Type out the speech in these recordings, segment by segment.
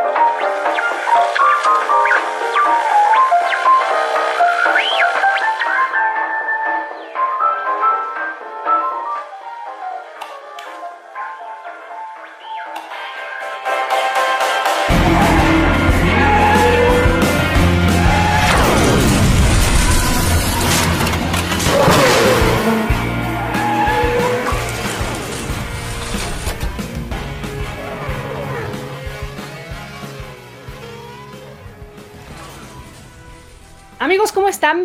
Amigos,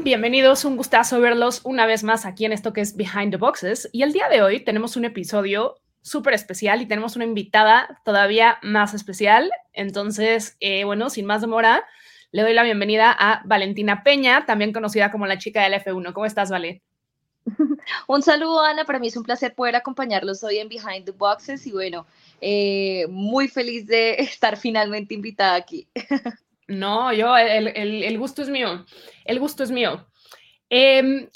Bienvenidos, un gustazo verlos una vez más aquí en esto que es Behind the Boxes. Y el día de hoy tenemos un episodio súper especial y tenemos una invitada todavía más especial. Entonces, eh, bueno, sin más demora, le doy la bienvenida a Valentina Peña, también conocida como la chica del F1. ¿Cómo estás, Vale? Un saludo, Ana. Para mí es un placer poder acompañarlos hoy en Behind the Boxes y bueno, eh, muy feliz de estar finalmente invitada aquí. No, yo, el, gusto es mío. El gusto es mío. Em,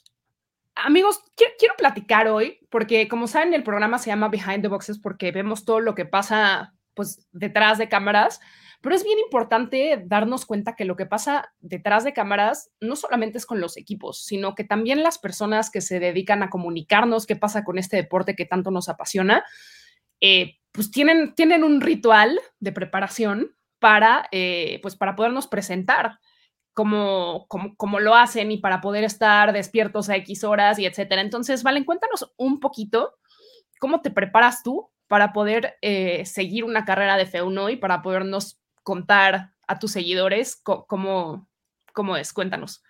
amigos, quiero, platicar hoy, porque como saben, el programa se llama Behind the Boxes porque vemos todo lo que pasa pues detrás de cámaras, pero es bien importante darnos cuenta que lo que pasa detrás de cámaras no solamente es con los equipos, sino que también las personas que se dedican a comunicarnos qué pasa con este deporte que tanto nos apasiona, eh, pues tienen, tienen un ritual de preparación para, eh, pues para podernos presentar como, como, lo hacen y para poder estar despiertos a X horas y etcétera. Entonces, Valen, cuéntanos un poquito cómo te preparas tú para poder eh, seguir una carrera de F1 y para podernos contar a tus seguidores cómo, cómo es. Cuéntanos.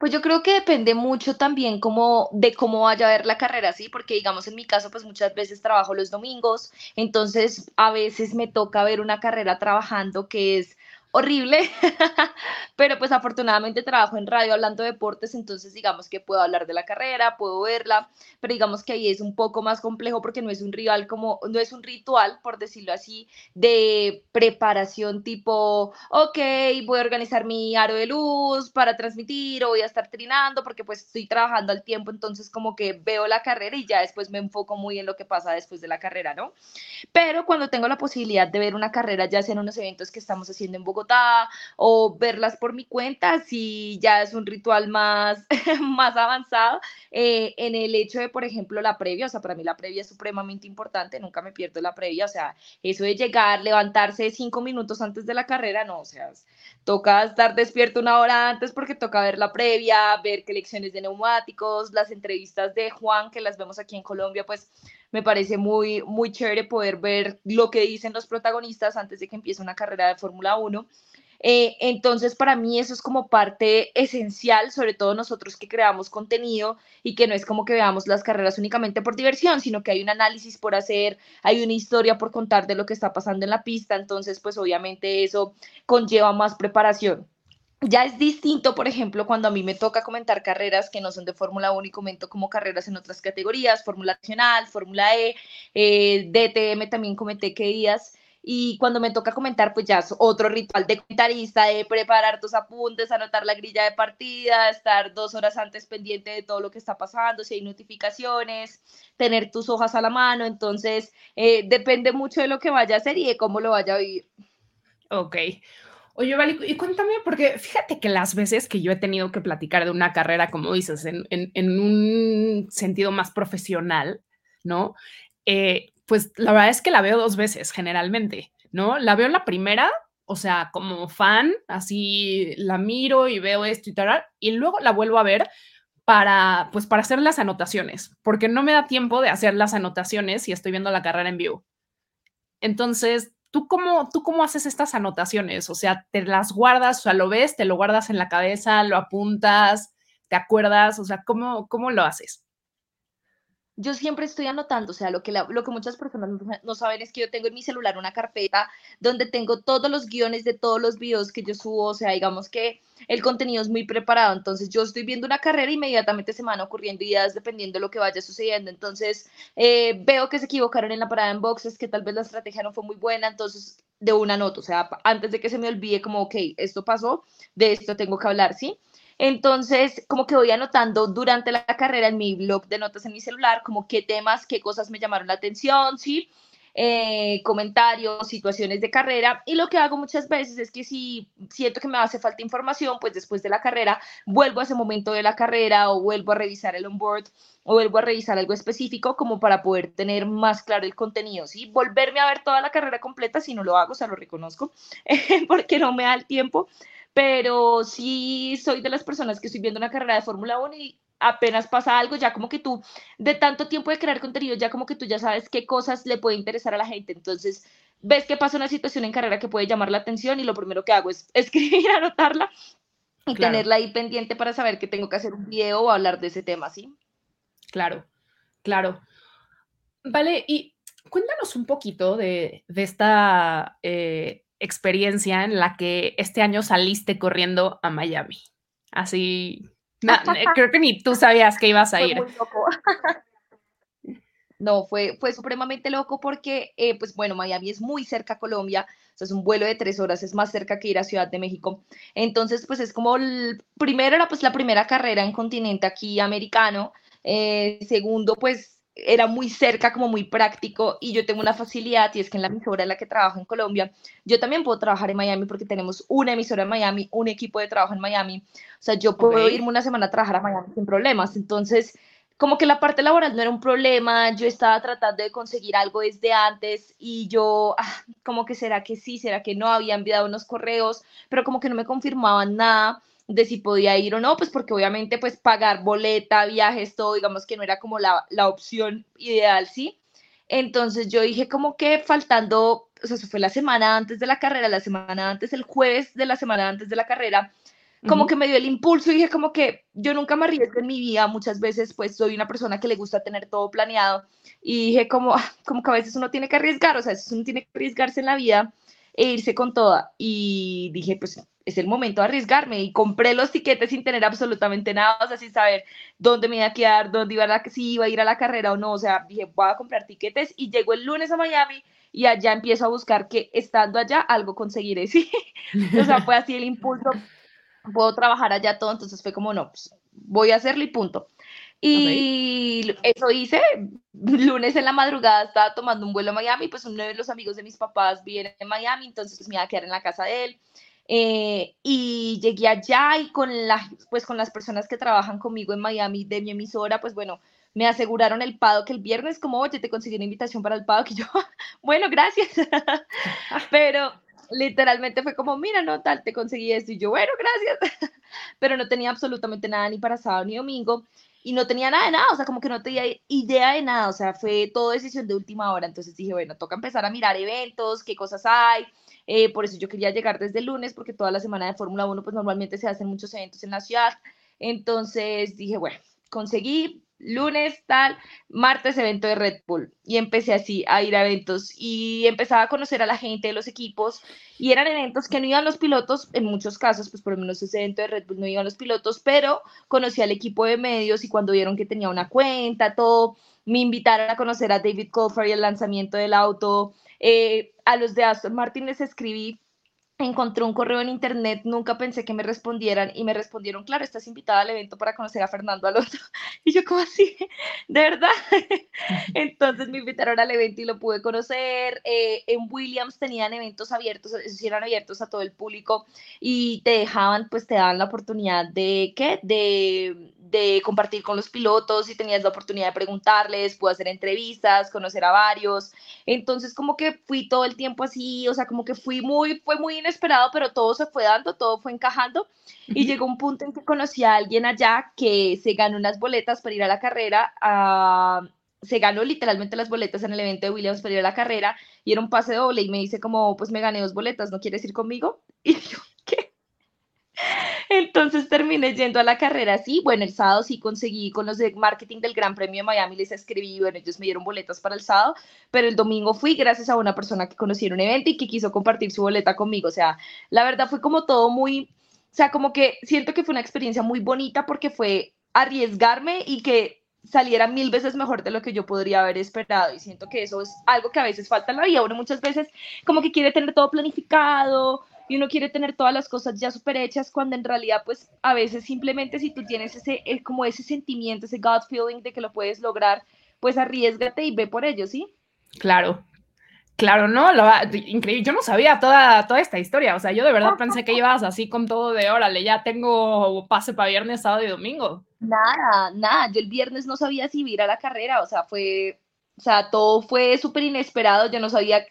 Pues yo creo que depende mucho también como de cómo vaya a ver la carrera, ¿sí? Porque digamos en mi caso, pues muchas veces trabajo los domingos, entonces a veces me toca ver una carrera trabajando que es horrible, pero pues afortunadamente trabajo en radio hablando de deportes, entonces digamos que puedo hablar de la carrera, puedo verla, pero digamos que ahí es un poco más complejo porque no es un rival como, no es un ritual, por decirlo así, de preparación tipo, ok, voy a organizar mi aro de luz para transmitir o voy a estar trinando porque pues estoy trabajando al tiempo, entonces como que veo la carrera y ya después me enfoco muy en lo que pasa después de la carrera, ¿no? Pero cuando tengo la posibilidad de ver una carrera, ya sea en unos eventos que estamos haciendo en Bogotá, o verlas por mi cuenta, si ya es un ritual más, más avanzado, eh, en el hecho de, por ejemplo, la previa, o sea, para mí la previa es supremamente importante, nunca me pierdo la previa, o sea, eso de llegar, levantarse cinco minutos antes de la carrera, no, o sea, toca estar despierto una hora antes porque toca ver la previa, ver qué lecciones de neumáticos, las entrevistas de Juan, que las vemos aquí en Colombia, pues me parece muy, muy chévere poder ver lo que dicen los protagonistas antes de que empiece una carrera de Fórmula 1. Eh, entonces, para mí eso es como parte esencial, sobre todo nosotros que creamos contenido y que no es como que veamos las carreras únicamente por diversión, sino que hay un análisis por hacer, hay una historia por contar de lo que está pasando en la pista, entonces, pues obviamente eso conlleva más preparación. Ya es distinto, por ejemplo, cuando a mí me toca comentar carreras que no son de Fórmula 1 y comento como carreras en otras categorías, Fórmula Nacional, Fórmula E, eh, DTM también comenté que días. Y cuando me toca comentar, pues ya es otro ritual de comentarista, de preparar tus apuntes, anotar la grilla de partida, estar dos horas antes pendiente de todo lo que está pasando, si hay notificaciones, tener tus hojas a la mano. Entonces, eh, depende mucho de lo que vaya a hacer y de cómo lo vaya a vivir. Ok. Oye, Vale, y cuéntame, porque fíjate que las veces que yo he tenido que platicar de una carrera, como dices, en, un sentido más profesional, ¿no? Eh, pues la verdad es que la veo dos veces generalmente, ¿no? La veo la primera, o sea, como fan, así la miro y veo esto y tal, y luego la vuelvo a ver para, pues, para hacer las anotaciones, porque no me da tiempo de hacer las anotaciones si estoy viendo la carrera en vivo. Entonces, ¿Tú cómo, ¿Tú cómo haces estas anotaciones? O sea, ¿te las guardas? O sea, ¿lo ves? ¿Te lo guardas en la cabeza? ¿Lo apuntas? ¿Te acuerdas? O sea, ¿cómo, cómo lo haces? Yo siempre estoy anotando, o sea, lo que, lo que muchas personas no saben es que yo tengo en mi celular una carpeta donde tengo todos los guiones de todos los videos que yo subo, o sea, digamos que el contenido es muy preparado, entonces yo estoy viendo una carrera, inmediatamente se me van ocurriendo ideas dependiendo de lo que vaya sucediendo, entonces eh, veo que se equivocaron en la parada en boxes, que tal vez la estrategia no fue muy buena, entonces de una nota, o sea, antes de que se me olvide como, ok, esto pasó, de esto tengo que hablar, ¿sí? Entonces, como que voy anotando durante la carrera en mi blog de notas en mi celular, como qué temas, qué cosas me llamaron la atención, ¿sí? eh, comentarios, situaciones de carrera. Y lo que hago muchas veces es que si siento que me hace falta información, pues después de la carrera vuelvo a ese momento de la carrera o vuelvo a revisar el onboard o vuelvo a revisar algo específico como para poder tener más claro el contenido, ¿sí? Volverme a ver toda la carrera completa, si no lo hago, o sea, lo reconozco, porque no me da el tiempo, pero sí soy de las personas que estoy viendo una carrera de Fórmula 1 y apenas pasa algo, ya como que tú, de tanto tiempo de crear contenido, ya como que tú ya sabes qué cosas le puede interesar a la gente. Entonces, ves que pasa una situación en carrera que puede llamar la atención y lo primero que hago es escribir, anotarla y tenerla ahí pendiente para saber que tengo que hacer un video o hablar de ese tema, ¿sí? Claro, claro. Vale, y cuéntanos un poquito de, esta eh, experiencia en la que este año saliste corriendo a Miami. Así, creo que ni tú sabías que ibas a ir. No, fue, fue supremamente loco porque, eh, pues bueno, Miami es muy cerca a Colombia, o sea, es un vuelo de tres horas, es más cerca que ir a Ciudad de México. Entonces, pues es como, el, primero era pues la primera carrera en continente aquí americano, eh, segundo, pues era muy cerca, como muy práctico y yo tengo una facilidad y es que en la emisora en la que trabajo en Colombia, yo también puedo trabajar en Miami porque tenemos una emisora en Miami, un equipo de trabajo en Miami, o sea, yo puedo irme una semana a trabajar a Miami sin problemas, entonces como que la parte laboral no era un problema, yo estaba tratando de conseguir algo desde antes y yo, ah, como que será que sí, será que no, había enviado unos correos, pero como que no me confirmaban nada de si podía ir o no, pues porque obviamente pues pagar boleta, viajes, todo, digamos que no era como la, la opción ideal, ¿sí? Entonces yo dije como que faltando, o sea, eso fue la semana antes de la carrera, la semana antes, el jueves de la semana antes de la carrera, como que me dio el impulso y dije como que yo nunca me arriesgo en mi vida, muchas veces pues soy una persona que le gusta tener todo planeado y dije como, como que a veces uno tiene que arriesgar, o sea, uno tiene que arriesgarse en la vida e irse con toda y dije pues es el momento de arriesgarme y compré los tiquetes sin tener absolutamente nada, o sea, sin saber dónde me iba a quedar, dónde iba a, si iba a ir a la carrera o no, o sea, dije, voy a comprar tiquetes y llego el lunes a Miami y allá empiezo a buscar que estando allá algo conseguiré, ¿sí? o sea, fue así el impulso, puedo trabajar allá todo, entonces fue como, no, pues voy a hacerlo y punto. Y eso hice, lunes en la madrugada estaba tomando un vuelo a Miami, pues uno de los amigos de mis papás viene en Miami, entonces pues, me iba a quedar en la casa de él. Eh, y llegué allá y con, la, pues, con las personas que trabajan conmigo en Miami de mi emisora, pues bueno, me aseguraron el que el viernes, como, oye, te conseguí una invitación para el paddock, y yo, bueno, gracias. Pero literalmente fue como, mira, no, tal, te conseguí esto, y yo, bueno, gracias. Pero no tenía absolutamente nada ni para sábado ni domingo, y no tenía nada de nada, o sea, como que no tenía idea de nada, o sea, fue todo decisión de última hora. Entonces dije, bueno, toca empezar a mirar eventos, qué cosas hay, eh, por eso yo quería llegar desde el lunes, porque toda la semana de Fórmula 1, pues normalmente se hacen muchos eventos en la ciudad. Entonces dije, bueno, conseguí lunes tal, martes evento de Red Bull y empecé así a ir a eventos y empezaba a conocer a la gente de los equipos. Y eran eventos que no iban los pilotos, en muchos casos, pues por lo menos ese evento de Red Bull no iban los pilotos, pero conocí al equipo de medios y cuando vieron que tenía una cuenta, todo, me invitaron a conocer a David Coulthard y el lanzamiento del auto, eh, a los de Aston Martin les escribí, encontré un correo en internet, nunca pensé que me respondieran y me respondieron, claro, estás invitada al evento para conocer a Fernando Alonso. Y yo, como así? ¿De verdad? Entonces me invitaron al evento y lo pude conocer. Eh, en Williams tenían eventos abiertos, esos eran abiertos a todo el público y te dejaban, pues te daban la oportunidad de, ¿qué? De de compartir con los pilotos y tenías la oportunidad de preguntarles, pude hacer entrevistas, conocer a varios. Entonces como que fui todo el tiempo así, o sea, como que fui muy, fue muy inesperado, pero todo se fue dando, todo fue encajando. Y llegó un punto en que conocí a alguien allá que se ganó unas boletas para ir a la carrera. se ganó literalmente las boletas en el evento de Williams para ir a la carrera y era un pase doble y me dice como, pues me gané dos boletas, ¿no quieres ir conmigo? Y yo. Entonces terminé yendo a la carrera sí, bueno, el sábado sí conseguí con los de marketing del Gran Premio de Miami, les escribí, bueno, ellos me dieron boletas para el sábado, pero el domingo fui gracias a una persona que conocí en un evento y que quiso compartir su boleta conmigo, o sea, la verdad fue como todo muy, o sea, como que siento que fue una experiencia muy bonita porque fue arriesgarme y que saliera mil veces mejor de lo que yo podría haber esperado. Y siento que eso es algo que a veces falta en la vida, uno muchas veces como que quiere tener todo planificado, y uno quiere tener todas las cosas ya super hechas cuando en realidad pues a veces simplemente si tú tienes ese como ese sentimiento, ese God feeling de que lo puedes lograr, pues arriesgate y ve por ello, ¿sí? Claro. Claro, no, lo, increíble. Yo no sabía toda, toda esta historia. O sea, yo de verdad pensé que ibas así con todo de órale, ya tengo pase para viernes, sábado y domingo. Nada, nada. Yo el viernes no sabía si ir a la carrera. O sea, fue, o sea, todo fue súper inesperado. Yo no sabía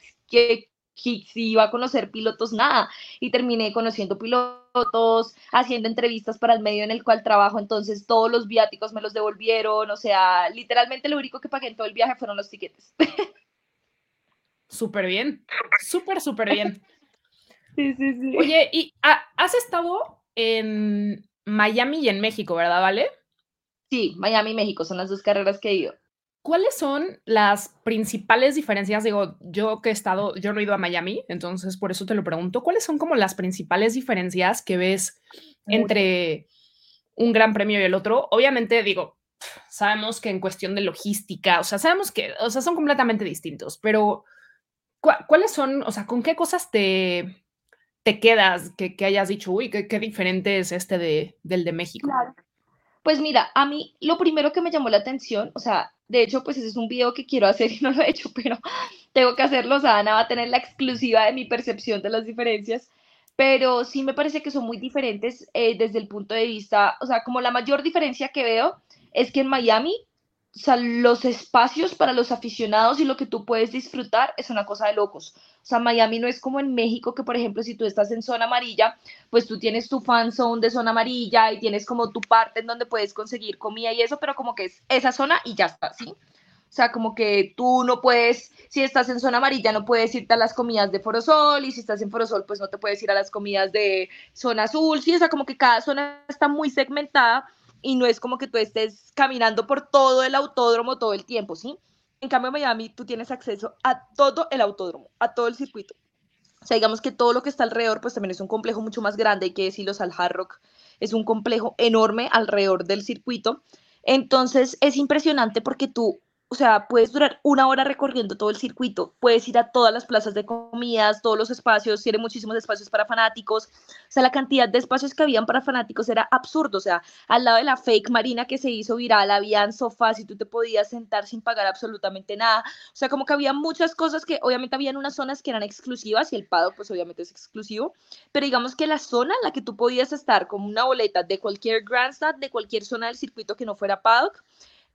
que, si iba a conocer pilotos, nada. Y terminé conociendo pilotos, haciendo entrevistas para el medio en el cual trabajo. Entonces, todos los viáticos me los devolvieron. O sea, literalmente lo único que pagué en todo el viaje fueron los tiquetes. Súper bien, súper, súper bien. Sí, sí, sí. Oye, y has estado en Miami y en México, ¿verdad, Vale? Sí, Miami y México son las dos carreras que he ido. ¿Cuáles son las principales diferencias? Digo, yo que he estado, yo no he ido a Miami, entonces por eso te lo pregunto. ¿Cuáles son como las principales diferencias que ves entre un gran premio y el otro? Obviamente, digo, sabemos que en cuestión de logística, o sea, sabemos que, o sea, son completamente distintos, pero ¿cuáles son, o sea, con qué cosas te, te quedas que, hayas dicho, uy, qué, diferente es este de, del de México? Pues mira, a mí lo primero que me llamó la atención, o sea, de hecho, pues ese es un video que quiero hacer y no lo he hecho, pero tengo que hacerlo, o Ana va a tener la exclusiva de mi percepción de las diferencias, pero sí me parece que son muy diferentes eh, desde el punto de vista, o sea, como la mayor diferencia que veo es que en Miami o sea, los espacios para los aficionados y lo que tú puedes disfrutar es una cosa de locos. O sea, Miami no es como en México, que por ejemplo, si tú estás en zona amarilla, pues tú tienes tu fan zone de zona amarilla y tienes como tu parte en donde puedes conseguir comida y eso, pero como que es esa zona y ya está, ¿sí? O sea, como que tú no puedes, si estás en zona amarilla, no puedes irte a las comidas de Forosol, y si estás en Forosol, pues no te puedes ir a las comidas de zona azul, sí, o sea, como que cada zona está muy segmentada y no es como que tú estés caminando por todo el autódromo todo el tiempo, ¿sí? En cambio, en Miami tú tienes acceso a todo el autódromo, a todo el circuito. O sea, digamos que todo lo que está alrededor, pues también es un complejo mucho más grande, hay que decirlo, al Hard Rock es un complejo enorme alrededor del circuito. Entonces es impresionante porque tú o sea, puedes durar una hora recorriendo todo el circuito, puedes ir a todas las plazas de comidas, todos los espacios, tiene muchísimos espacios para fanáticos, o sea, la cantidad de espacios que habían para fanáticos era absurdo, o sea, al lado de la fake marina que se hizo viral, habían sofás y tú te podías sentar sin pagar absolutamente nada, o sea, como que había muchas cosas que obviamente habían unas zonas que eran exclusivas y el paddock pues obviamente es exclusivo, pero digamos que la zona en la que tú podías estar con una boleta de cualquier grandstand, de cualquier zona del circuito que no fuera paddock,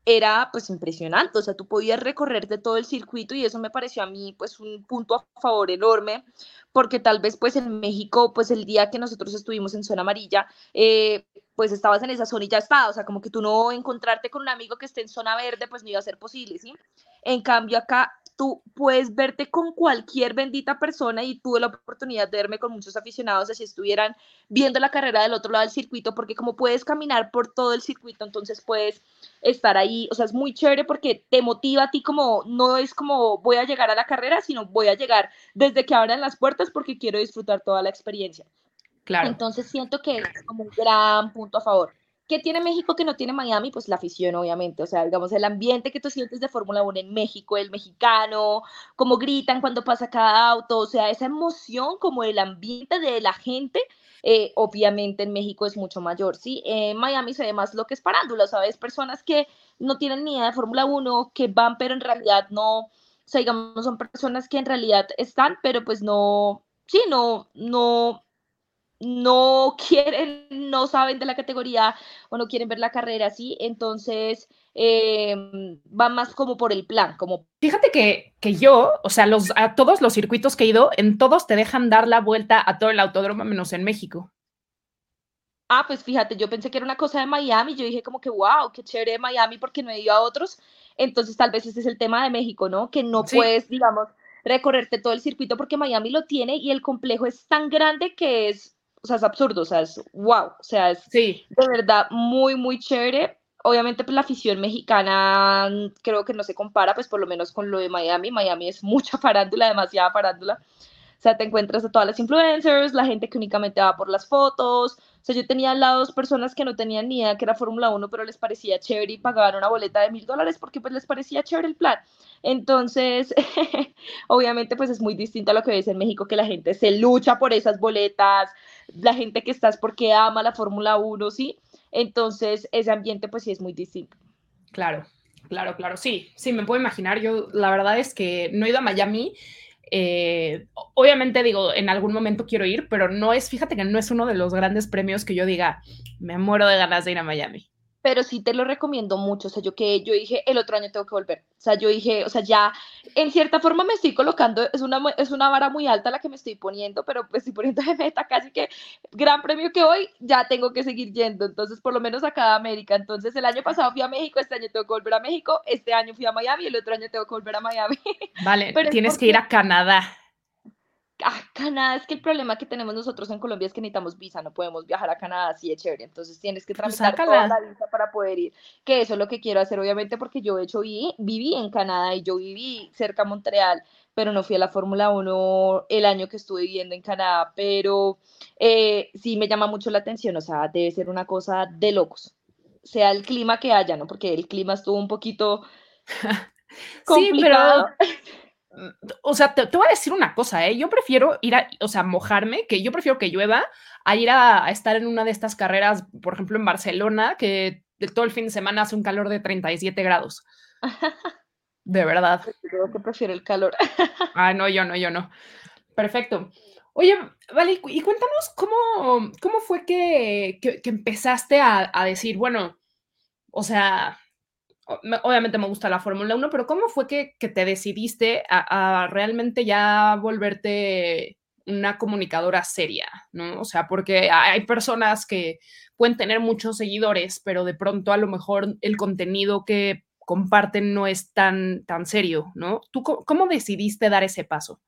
era pues impresionante, o sea, tú podías recorrerte todo el circuito y eso me pareció a mí pues un punto a favor enorme, porque tal vez pues en México pues el día que nosotros estuvimos en zona amarilla, eh, pues estabas en esa zona y ya está, o sea, como que tú no encontrarte con un amigo que esté en zona verde pues no iba a ser posible, ¿sí? En cambio acá tú puedes verte con cualquier bendita persona y tuve la oportunidad de verme con muchos aficionados así estuvieran viendo la carrera del otro lado del circuito, porque como puedes caminar por todo el circuito, entonces puedes estar ahí, o sea, es muy chévere porque te motiva a ti como, no es como voy a llegar a la carrera, sino voy a llegar desde que abran las puertas porque quiero disfrutar toda la experiencia. Claro. Entonces siento que es como un gran punto a favor. ¿Qué tiene México que no tiene Miami? Pues la afición, obviamente. O sea, digamos, el ambiente que tú sientes de Fórmula 1 en México, el mexicano, cómo gritan cuando pasa cada auto, o sea, esa emoción como el ambiente de la gente, eh, obviamente en México es mucho mayor, ¿sí? En Miami se ve más lo que es parándula, ¿sabes? Personas que no tienen ni idea de Fórmula 1, que van, pero en realidad no, o sea, digamos, son personas que en realidad están, pero pues no, sí, no, no, no quieren, no saben de la categoría o no quieren ver la carrera así, entonces eh, va más como por el plan, como... Fíjate que, que yo, o sea, los, a todos los circuitos que he ido, en todos te dejan dar la vuelta a todo el autódromo menos en México. Ah, pues fíjate, yo pensé que era una cosa de Miami, yo dije como que, wow, qué chévere de Miami porque no he ido a otros, entonces tal vez ese es el tema de México, ¿no? Que no puedes, digamos, recorrerte todo el circuito porque Miami lo tiene y el complejo es tan grande que es o sea, es absurdo, o sea, es wow, o sea, es sí. de verdad muy, muy chévere. Obviamente, pues la afición mexicana creo que no se compara, pues por lo menos con lo de Miami. Miami es mucha farándula, demasiada farándula. O sea, te encuentras a todas las influencers, la gente que únicamente va por las fotos. Sea, yo tenía al lado dos personas que no tenían ni idea que era Fórmula 1, pero les parecía chévere y pagaban una boleta de mil dólares porque pues les parecía chévere el plan. Entonces, obviamente, pues es muy distinto a lo que ves en México, que la gente se lucha por esas boletas, la gente que estás porque ama la Fórmula 1, ¿sí? Entonces, ese ambiente, pues sí es muy distinto. Claro, claro, claro, sí, sí, me puedo imaginar. Yo, la verdad es que no he ido a Miami. Eh, obviamente digo, en algún momento quiero ir, pero no es, fíjate que no es uno de los grandes premios que yo diga, me muero de ganas de ir a Miami pero sí te lo recomiendo mucho. O sea, yo que yo dije, el otro año tengo que volver. O sea, yo dije, o sea, ya en cierta forma me estoy colocando, es una, es una vara muy alta la que me estoy poniendo, pero pues estoy poniendo de meta casi que gran premio que hoy ya tengo que seguir yendo. Entonces, por lo menos a cada América. Entonces, el año pasado fui a México, este año tengo que volver a México, este año fui a Miami, el otro año tengo que volver a Miami. Vale, pero tienes que ir a Canadá a Canadá es que el problema que tenemos nosotros en Colombia es que necesitamos visa, no podemos viajar a Canadá así de chévere, entonces tienes que pues tramitar toda la visa para poder ir, que eso es lo que quiero hacer obviamente porque yo de hecho viví, viví en Canadá y yo viví cerca a Montreal, pero no fui a la Fórmula 1 el año que estuve viviendo en Canadá, pero eh, sí me llama mucho la atención, o sea, debe ser una cosa de locos, sea el clima que haya, ¿no? Porque el clima estuvo un poquito complicado. Sí, pero o sea, te, voy a decir una cosa, ¿eh? Yo prefiero ir a, o sea, mojarme, que yo prefiero que llueva, a ir a, estar en una de estas carreras, por ejemplo, en Barcelona, que todo el fin de semana hace un calor de 37 grados. De verdad. Creo que prefiero el calor. Ah, no, yo no, yo no. Perfecto. Oye, vale, y cuéntanos cómo, cómo fue que, que, empezaste a, a decir, bueno, o sea, obviamente me gusta la Fórmula 1, pero ¿cómo fue que, te decidiste a, realmente ya volverte una comunicadora seria, ¿no? O sea, porque hay personas que pueden tener muchos seguidores, pero de pronto a lo mejor el contenido que comparten no es tan, tan serio, ¿no? ¿Tú cómo decidiste dar ese paso?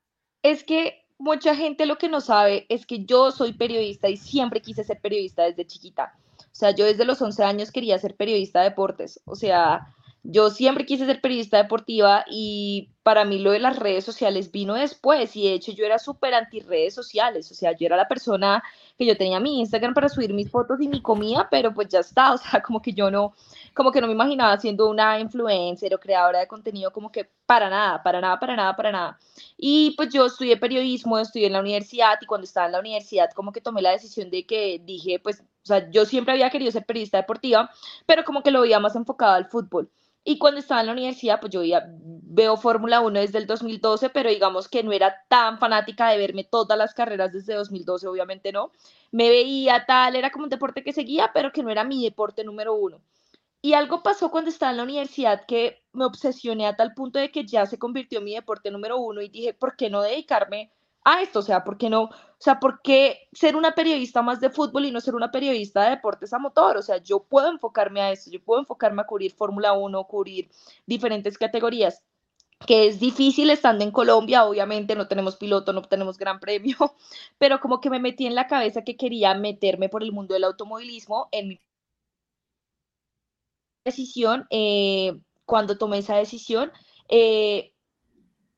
Es que mucha gente lo que no sabe es que yo soy periodista y siempre quise ser periodista desde chiquita. O sea, yo desde los 11 años quería ser periodista de deportes. O sea, yo siempre quise ser periodista deportiva y para mí lo de las redes sociales vino después y de hecho yo era súper anti redes sociales. O sea, yo era la persona que yo tenía mi Instagram para subir mis fotos y mi comida, pero pues ya está. O sea, como que yo no, como que no me imaginaba siendo una influencer o creadora de contenido, como que para nada, para nada, para nada, para nada. Y pues yo estudié periodismo, estudié en la universidad y cuando estaba en la universidad como que tomé la decisión de que dije, pues, o sea, yo siempre había querido ser periodista deportiva, pero como que lo veía más enfocado al fútbol. Y cuando estaba en la universidad, pues yo veo Fórmula 1 desde el 2012, pero digamos que no era tan fanática de verme todas las carreras desde 2012, obviamente no. Me veía tal, era como un deporte que seguía, pero que no era mi deporte número uno. Y algo pasó cuando estaba en la universidad que me obsesioné a tal punto de que ya se convirtió en mi deporte número uno y dije, ¿por qué no dedicarme a esto? O sea, ¿por qué no? O sea, ¿por qué ser una periodista más de fútbol y no ser una periodista de deportes a motor? O sea, yo puedo enfocarme a esto, yo puedo enfocarme a cubrir Fórmula 1, cubrir diferentes categorías que es difícil estando en Colombia, obviamente no tenemos piloto, no tenemos gran premio, pero como que me metí en la cabeza que quería meterme por el mundo del automovilismo en mi decisión, eh, cuando tomé esa decisión, eh,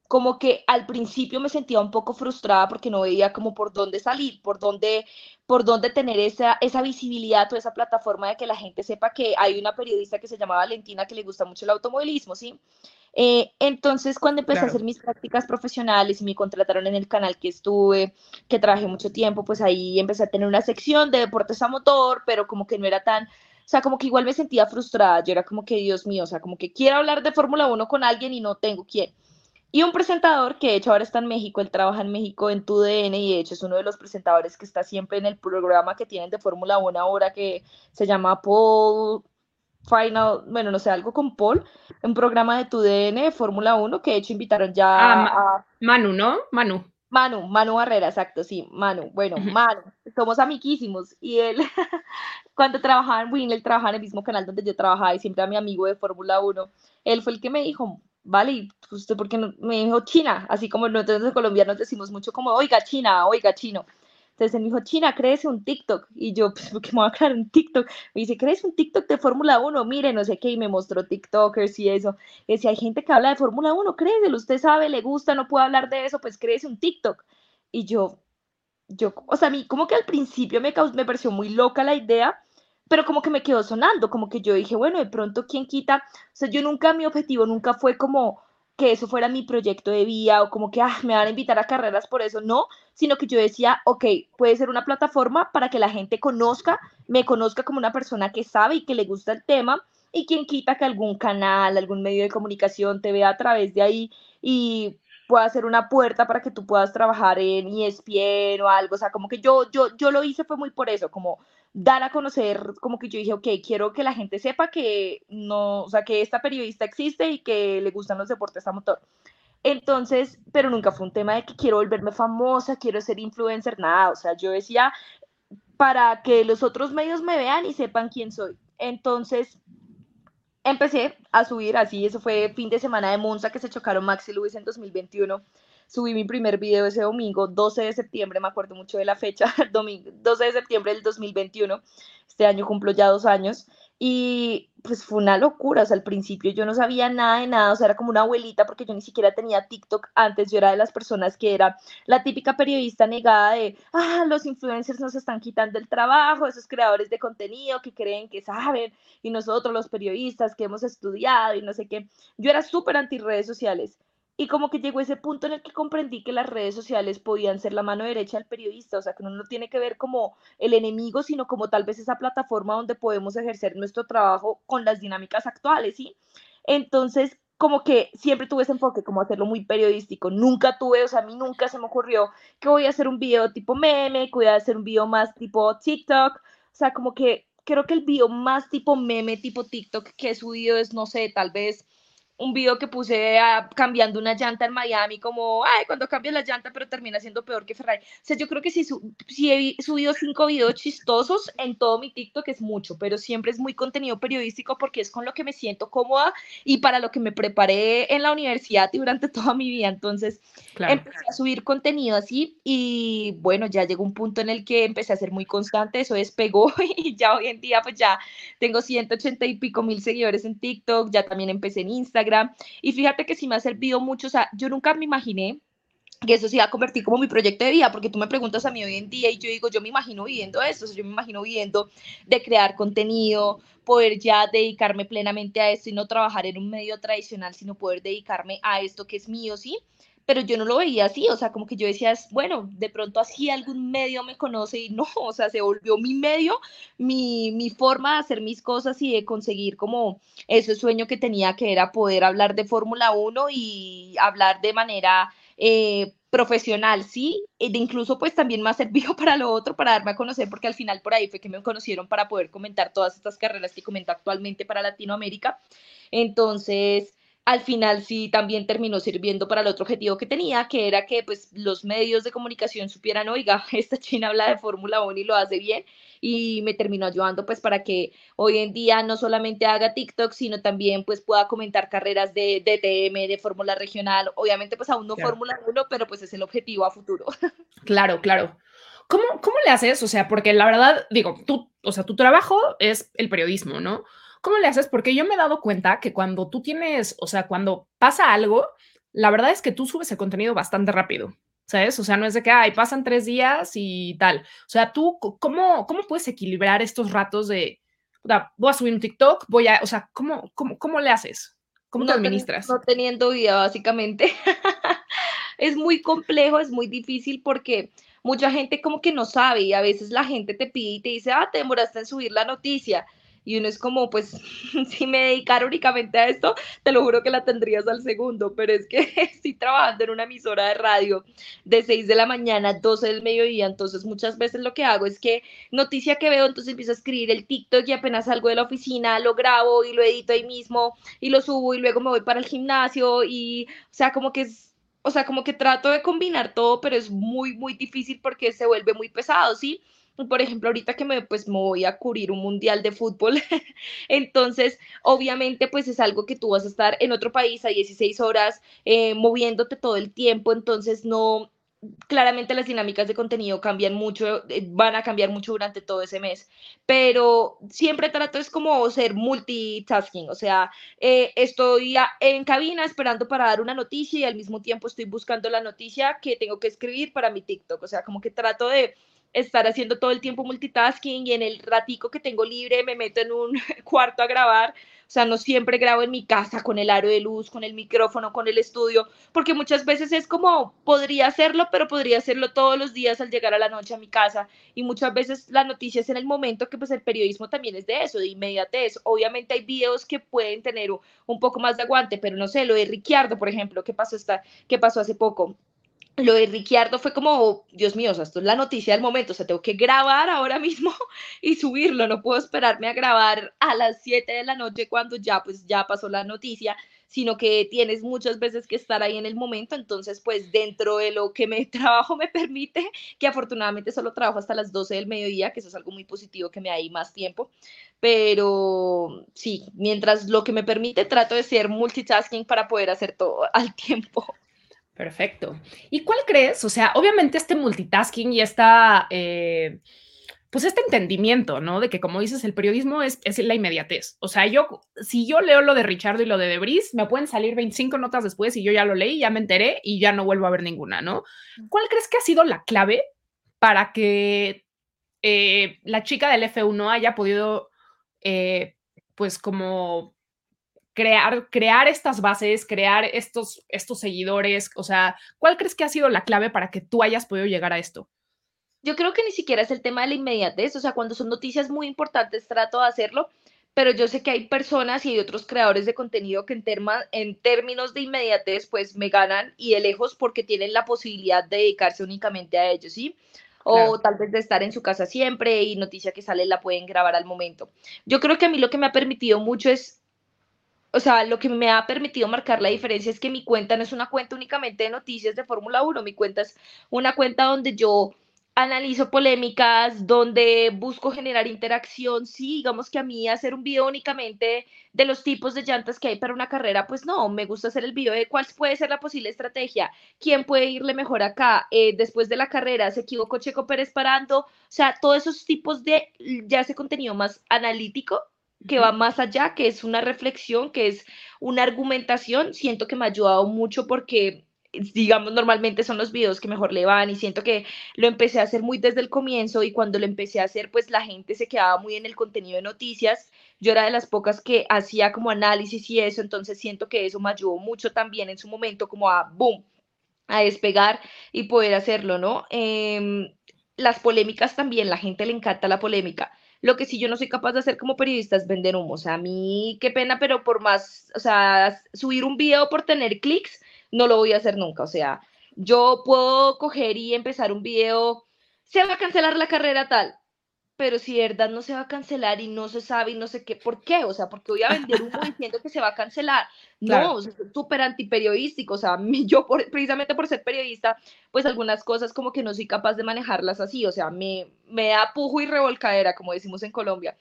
como que al principio me sentía un poco frustrada porque no veía como por dónde salir, por dónde, por dónde tener esa, esa visibilidad o esa plataforma de que la gente sepa que hay una periodista que se llama Valentina que le gusta mucho el automovilismo, ¿sí? Eh, entonces, cuando empecé a hacer mis prácticas profesionales y me contrataron en el canal que estuve, que trabajé mucho tiempo, pues ahí empecé a tener una sección de deportes a motor, pero como que no era tan o sea, como que igual me sentía frustrada, yo era como que, Dios mío, o sea, como que quiero hablar de Fórmula 1 con alguien y no tengo quién. Y un presentador que de hecho ahora está en México, él trabaja en México en TUDN y de hecho es uno de los presentadores que está siempre en el programa que tienen de Fórmula 1 ahora que se llama Paul Final, bueno, no sé, algo con Paul, un programa de TUDN de Fórmula 1 que de hecho invitaron ya ah, a... Manu, ¿no? Manu. Manu, Manu Barrera, exacto, sí, Manu. Bueno, Manu, somos amiguísimos. Y él, cuando trabajaba en Win, él trabajaba en el mismo canal donde yo trabajaba y siempre era mi amigo de Fórmula 1. Él fue el que me dijo, vale, ¿y usted por qué no? Me dijo China, así como nosotros colombianos decimos mucho como, oiga, China, oiga, chino. Entonces él me dijo, China, créese un TikTok. Y yo, pues, ¿por qué me voy a crear un TikTok? Me dice, ¿crees un TikTok de Fórmula 1? Mire, no sé qué, y me mostró TikTokers y eso. Y decía, hay gente que habla de Fórmula 1, créeselo, usted sabe, le gusta, no puede hablar de eso, pues créese un TikTok. Y yo, yo, o sea, a mí como que al principio me, me pareció muy loca la idea, pero como que me quedó sonando, como que yo dije, bueno, de pronto, ¿quién quita? O sea, yo nunca, mi objetivo nunca fue como que eso fuera mi proyecto de vida o como que ah, me van a invitar a carreras por eso, no, sino que yo decía, ok, puede ser una plataforma para que la gente conozca, me conozca como una persona que sabe y que le gusta el tema y quien quita que algún canal, algún medio de comunicación te vea a través de ahí y pueda ser una puerta para que tú puedas trabajar en ESPN o algo, o sea, como que yo, yo, yo lo hice fue muy por eso, como dar a conocer, como que yo dije, ok, quiero que la gente sepa que no, o sea, que esta periodista existe y que le gustan los deportes a motor. Entonces, pero nunca fue un tema de que quiero volverme famosa, quiero ser influencer, nada, o sea, yo decía, para que los otros medios me vean y sepan quién soy. Entonces, empecé a subir así, eso fue fin de semana de Monza que se chocaron Max y Luis en 2021. Subí mi primer video ese domingo, 12 de septiembre, me acuerdo mucho de la fecha, domingo, 12 de septiembre del 2021. Este año cumplo ya dos años y pues fue una locura, o sea, al principio yo no sabía nada de nada, o sea, era como una abuelita porque yo ni siquiera tenía TikTok antes, yo era de las personas que era la típica periodista negada de, ah, los influencers nos están quitando el trabajo, esos creadores de contenido que creen que saben, y nosotros los periodistas que hemos estudiado y no sé qué, yo era súper anti redes sociales. Y como que llegó ese punto en el que comprendí que las redes sociales podían ser la mano derecha del periodista, o sea, que uno no tiene que ver como el enemigo, sino como tal vez esa plataforma donde podemos ejercer nuestro trabajo con las dinámicas actuales, ¿sí? Entonces, como que siempre tuve ese enfoque, como hacerlo muy periodístico. Nunca tuve, o sea, a mí nunca se me ocurrió que voy a hacer un video tipo meme, que voy a hacer un video más tipo TikTok. O sea, como que creo que el video más tipo meme, tipo TikTok que he subido es, no sé, tal vez un video que puse cambiando una llanta en Miami, como, ay, cuando cambias la llanta, pero termina siendo peor que Ferrari. O sea, yo creo que si, si he subido cinco videos chistosos en todo mi TikTok es mucho, pero siempre es muy contenido periodístico porque es con lo que me siento cómoda y para lo que me preparé en la universidad y durante toda mi vida. Entonces, empecé a subir contenido así y bueno, ya llegó un punto en el que empecé a ser muy constante, eso despegó y ya hoy en día pues ya tengo 180 y pico mil seguidores en TikTok, ya también empecé en Instagram y fíjate que sí me ha servido mucho, o sea, yo nunca me imaginé que eso se iba a convertir como mi proyecto de vida, porque tú me preguntas a mí hoy en día y yo digo, yo me imagino viviendo esto, yo me imagino viviendo de crear contenido, poder ya dedicarme plenamente a esto y no trabajar en un medio tradicional, sino poder dedicarme a esto que es mío, ¿sí? Pero yo no lo veía así, o sea, como que yo decía, bueno, de pronto así algún medio me conoce y no, o sea, se volvió mi medio, mi, mi forma de hacer mis cosas y de conseguir como ese sueño que tenía, que era poder hablar de Fórmula 1 y hablar de manera eh, profesional, sí, e incluso pues también me ha servido para lo otro, para darme a conocer, porque al final por ahí fue que me conocieron para poder comentar todas estas carreras que comento actualmente para Latinoamérica. Entonces, al final sí también terminó sirviendo para el otro objetivo que tenía, que era que pues los medios de comunicación supieran, oiga, esta china habla de Fórmula 1 y lo hace bien, y me terminó ayudando pues para que hoy en día no solamente haga TikTok, sino también pues pueda comentar carreras de DTM, de Fórmula Regional, obviamente pues aún no Fórmula 1, pero pues es el objetivo a futuro. Claro, claro. ¿Cómo, ¿Cómo le haces? O sea, porque la verdad, digo, tú, o sea, tu trabajo es el periodismo, ¿no? ¿Cómo le haces? Porque yo me he dado cuenta que cuando tú tienes, o sea, cuando pasa algo, la verdad es que tú subes el contenido bastante rápido, ¿sabes? O sea, no es de que, ay, pasan tres días y tal. O sea, tú, ¿cómo, cómo puedes equilibrar estos ratos de, voy a subir un TikTok, voy a, o sea, ¿cómo, cómo, cómo le haces? ¿Cómo te administras? no teniendo vida, básicamente. es muy complejo, es muy difícil porque mucha gente como que no sabe y a veces la gente te pide y te dice, ah, te demoraste en subir la noticia y uno es como, pues, si me dedicara únicamente a esto, te lo juro que la tendrías al segundo, pero es que estoy trabajando en una emisora de radio de 6 de la mañana, 12 del mediodía, entonces muchas veces lo que hago es que noticia que veo, entonces empiezo a escribir el TikTok y apenas salgo de la oficina, lo grabo y lo edito ahí mismo y lo subo y luego me voy para el gimnasio y, o sea, como que es o sea, como que trato de combinar todo, pero es muy, muy difícil porque se vuelve muy pesado, ¿sí? Por ejemplo, ahorita que me, pues, me voy a cubrir un mundial de fútbol, entonces, obviamente, pues es algo que tú vas a estar en otro país a 16 horas, eh, moviéndote todo el tiempo, entonces no, claramente las dinámicas de contenido cambian mucho, eh, van a cambiar mucho durante todo ese mes, pero siempre trato es como ser multitasking, o sea, eh, estoy en cabina esperando para dar una noticia y al mismo tiempo estoy buscando la noticia que tengo que escribir para mi TikTok, o sea, como que trato de estar haciendo todo el tiempo multitasking y en el ratico que tengo libre me meto en un cuarto a grabar. O sea, no siempre grabo en mi casa con el aro de luz, con el micrófono, con el estudio, porque muchas veces es como, podría hacerlo, pero podría hacerlo todos los días al llegar a la noche a mi casa. Y muchas veces la noticia es en el momento que pues el periodismo también es de eso, de inmediatez. Obviamente hay videos que pueden tener un poco más de aguante, pero no sé, lo de Ricciardo, por ejemplo, ¿qué pasó, esta, qué pasó hace poco? Lo de Ricciardo fue como, Dios mío, o sea, esto es la noticia del momento, o sea, tengo que grabar ahora mismo y subirlo, no puedo esperarme a grabar a las 7 de la noche cuando ya, pues ya pasó la noticia, sino que tienes muchas veces que estar ahí en el momento, entonces, pues dentro de lo que mi trabajo me permite, que afortunadamente solo trabajo hasta las 12 del mediodía, que eso es algo muy positivo, que me da ahí más tiempo, pero sí, mientras lo que me permite, trato de ser multitasking para poder hacer todo al tiempo. Perfecto. ¿Y cuál crees? O sea, obviamente este multitasking y esta, eh, pues este entendimiento, ¿no? De que como dices, el periodismo es, es, la inmediatez. O sea, yo, si yo leo lo de Richard y lo de Debris, me pueden salir 25 notas después y yo ya lo leí, ya me enteré y ya no vuelvo a ver ninguna, ¿no? ¿Cuál crees que ha sido la clave para que eh, la chica del F1 haya podido, eh, pues como crear, crear estas bases, crear estos, estos seguidores? O sea, ¿cuál crees que ha sido la clave para que tú hayas podido llegar a esto? Yo creo que ni siquiera es el tema de la inmediatez, o sea, cuando son noticias muy importantes trato de hacerlo, pero yo sé que hay personas y hay otros creadores de contenido que en, en términos de inmediatez pues me ganan y de lejos porque tienen la posibilidad de dedicarse únicamente a ellos, ¿sí? O tal vez de estar en su casa siempre y noticia que sale la pueden grabar al momento. Yo creo que a mí lo que me ha permitido mucho es o sea, lo que me ha permitido marcar la diferencia es que mi cuenta no es una cuenta únicamente de noticias de Fórmula 1, mi cuenta es una cuenta donde yo analizo polémicas, donde busco generar interacción. Sí, digamos que a mí hacer un video únicamente de los tipos de llantas que hay para una carrera, pues no, me gusta hacer el video de cuál puede ser la posible estrategia, quién puede irle mejor acá, eh, después de la carrera, se equivocó Checo Pérez parando, o sea, todos esos tipos de, ya ese contenido más analítico, que va más allá, que es una reflexión, que es una argumentación, siento que me ha ayudado mucho porque digamos, normalmente son los videos que mejor le van y siento que lo empecé a hacer muy desde el comienzo y cuando lo empecé a hacer, pues la gente se quedaba muy en el contenido de noticias. Yo era de las pocas que hacía como análisis y eso, entonces siento que eso me ayudó mucho también en su momento como a, boom, a despegar y poder hacerlo, ¿no? Em, las polémicas también, la gente le encanta la polémica. Lo que sí yo no soy capaz de hacer como periodista es vender humo. O sea, a mí qué pena, pero por más, o sea, subir un video por tener clics, no lo voy a hacer nunca. O sea, yo puedo coger y empezar un video, se va a cancelar la carrera tal pero si de verdad no se va a cancelar y no se sabe y no sé qué, ¿por qué? O sea, porque voy a vender humo diciendo que se va a cancelar. No, es súper antiperiodístico. O sea, yo precisamente por ser periodista, pues algunas cosas como que no soy capaz de manejarlas así. O sea, me, me da pujo y revolcadera, como decimos en Colombia.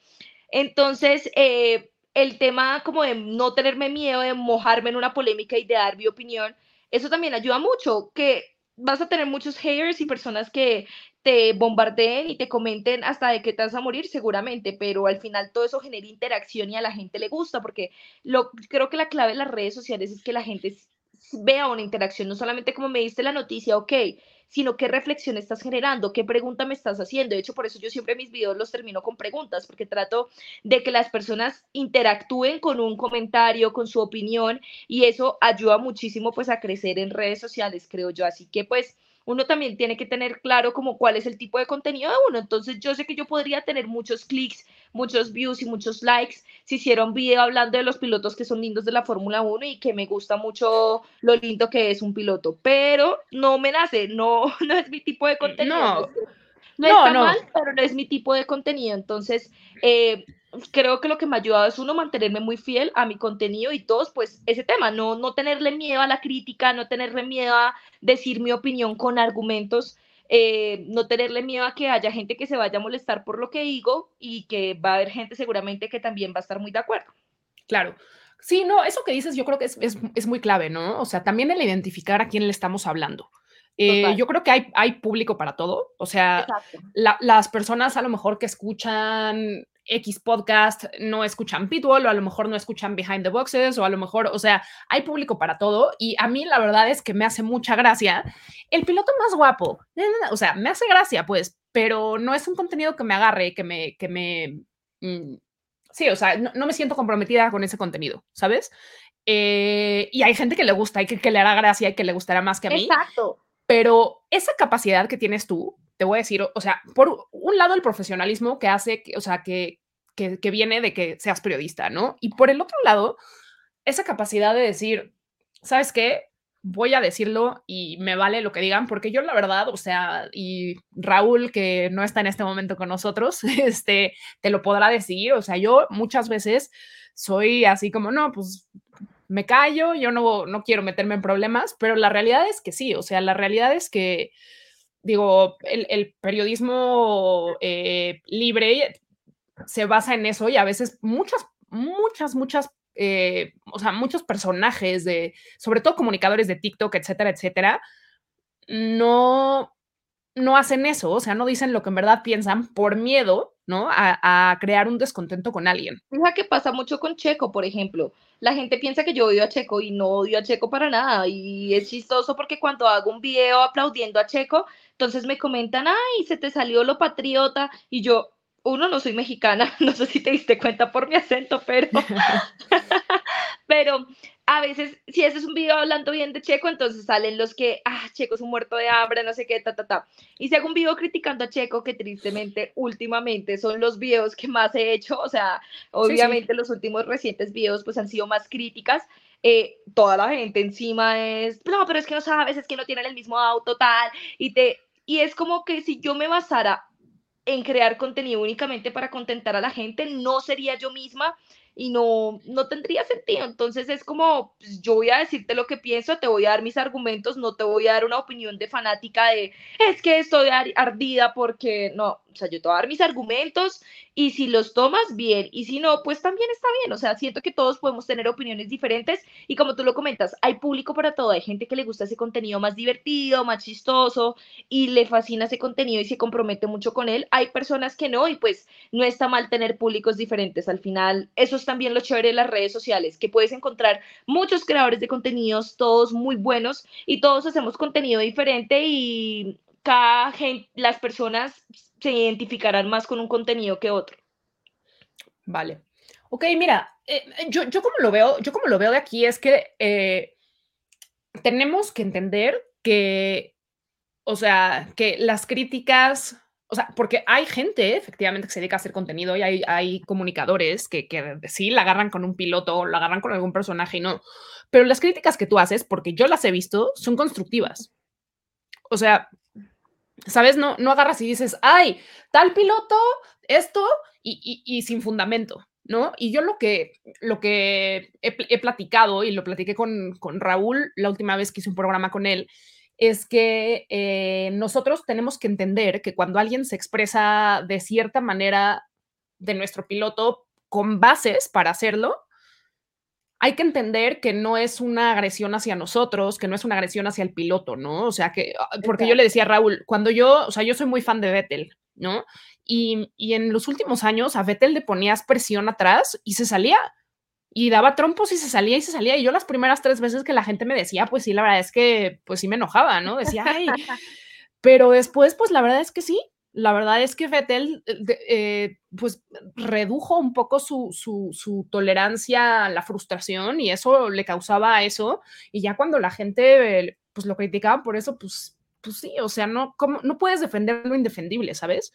Entonces, eh, el tema como de no tenerme miedo de mojarme en una polémica y de dar mi opinión, eso también ayuda mucho, que vas a tener muchos haters y personas que te bombardeen y te comenten hasta de qué te vas a morir, seguramente, pero al final todo eso genera interacción y a la gente le gusta, porque lo, creo que la clave de las redes sociales es que la gente vea una interacción, no solamente como me diste la noticia, ok, sino qué reflexión estás generando, qué pregunta me estás haciendo. De hecho, por eso yo siempre mis videos los termino con preguntas, porque trato de que las personas interactúen con un comentario, con su opinión, y eso ayuda muchísimo pues a crecer en redes sociales, creo yo. Así que pues uno también tiene que tener claro como cuál es el tipo de contenido de uno. Entonces yo sé que yo podría tener muchos clics, muchos views y muchos likes si hiciera un video hablando de los pilotos que son lindos de la Fórmula 1 y que me gusta mucho lo lindo que es un piloto, pero no me nace, no, no es mi tipo de contenido. No. No, está mal, pero no es mi tipo de contenido. Entonces, eh, creo que lo que me ha ayudado es uno, mantenerme muy fiel a mi contenido y dos, pues ese tema, no, no tenerle miedo a la crítica, no tenerle miedo a decir mi opinión con argumentos, eh, no tenerle miedo a que haya gente que se vaya a molestar por lo que digo y que va a haber gente seguramente que también va a estar muy de acuerdo. Claro. Sí, no, eso que dices yo creo que es, es, es muy clave, ¿no? O sea, también el identificar a quién le estamos hablando. Eh, yo creo que hay, hay público para todo. O sea, las personas a lo mejor que escuchan X podcast no escuchan Pitbull o a lo mejor no escuchan Behind the Boxes o a lo mejor, o sea, hay público para todo y a mí la verdad es que me hace mucha gracia el piloto más guapo, o sea, me hace gracia pues, pero no es un contenido que me agarre, que me, que me, mm, sí, o sea, no, me siento comprometida con ese contenido, ¿sabes? Eh, y hay gente que le gusta y que, que, le hará gracia y que le gustará más que a mí. Exacto. Pero esa capacidad que tienes tú, te voy a decir, o sea, por un lado el profesionalismo que hace, o sea, que, que, viene de que seas periodista, ¿no? Y por el otro lado, esa capacidad de decir, ¿sabes qué? voy a decirlo y me vale lo que digan, porque yo la verdad, o sea, y Raúl, que no está en este momento con nosotros, este, te lo podrá decir, o sea, yo muchas veces soy así como, no, pues me callo, yo no, no quiero meterme en problemas, pero la realidad es que sí, o sea, la realidad es que, digo, el, periodismo eh, libre se basa en eso y a veces muchas, muchas, muchas eh, o sea, muchos personajes de, sobre todo comunicadores de TikTok, etcétera, etcétera, no, no hacen eso, o sea, no dicen lo que en verdad piensan por miedo, ¿no? A, crear un descontento con alguien. Fija que pasa mucho con Checo, por ejemplo. La gente piensa que yo odio a Checo y no odio a Checo para nada. Y es chistoso porque cuando hago un video aplaudiendo a Checo, entonces me comentan, ay, se te salió lo patriota. Y yo, uno, no soy mexicana, no sé si te diste cuenta por mi acento, pero, pero a veces, si ese es un video hablando bien de Checo, entonces salen los que, ah, Checo es un muerto de hambre, no sé qué, ta, ta, ta. Y si hago un video criticando a Checo, que tristemente últimamente son los videos que más he hecho, o sea, obviamente los últimos recientes videos pues han sido más críticas, eh, toda la gente encima es, no, pero es que no sabes, es que no tienen el mismo auto, tal, y te... Y es como que si yo me basara en crear contenido únicamente para contentar a la gente, no sería yo misma y no, no tendría sentido. Entonces es como, pues, yo voy a decirte lo que pienso, te voy a dar mis argumentos, no te voy a dar una opinión de fanática de, es que estoy ardida porque no, o sea, yo te voy a dar mis argumentos y si los tomas bien y si no, pues también está bien. O sea, siento que todos podemos tener opiniones diferentes y como tú lo comentas, hay público para todo. Hay gente que le gusta ese contenido más divertido, más chistoso y le fascina ese contenido y se compromete mucho con él. Hay personas que no y pues no está mal tener públicos diferentes. Al final, eso es también lo chévere de las redes sociales, que puedes encontrar muchos creadores de contenidos, todos muy buenos y todos hacemos contenido diferente y cada gente, las personas se identificarán más con un contenido que otro. Vale. Ok, mira, eh, yo, yo, como lo veo, yo como lo veo de aquí es que eh, tenemos que entender que, o sea, que las críticas, o sea, porque hay gente efectivamente que se dedica a hacer contenido y hay, hay comunicadores que, que sí la agarran con un piloto o la agarran con algún personaje y no, pero las críticas que tú haces, porque yo las he visto, son constructivas. O sea, ¿sabes? No, no agarras y dices, ay, tal piloto, esto, y, sin fundamento, ¿no? Y yo lo que, lo que he, platicado, y lo platiqué con, Raúl la última vez que hice un programa con él, es que eh, nosotros tenemos que entender que cuando alguien se expresa de cierta manera de nuestro piloto con bases para hacerlo, hay que entender que no es una agresión hacia nosotros, que no es una agresión hacia el piloto, ¿no? O sea, que, ah, porque yo le decía a Raúl, cuando yo, o sea, yo soy muy fan de Vettel, ¿no? Y, en los últimos años a Vettel le ponías presión atrás y se salía. Y daba trompos y se salía y se salía. Y yo las primeras tres veces que la gente me decía, pues sí, la verdad es que, pues sí me enojaba, ¿no? Decía, ay, pero después, pues la verdad es que sí, la verdad es que Vettel eh, pues redujo un poco su, su, tolerancia a la frustración y eso le causaba eso. Y ya cuando la gente pues lo criticaba por eso, pues, pues sí, o sea, no, ¿cómo, no puedes defender lo indefendible, ¿sabes?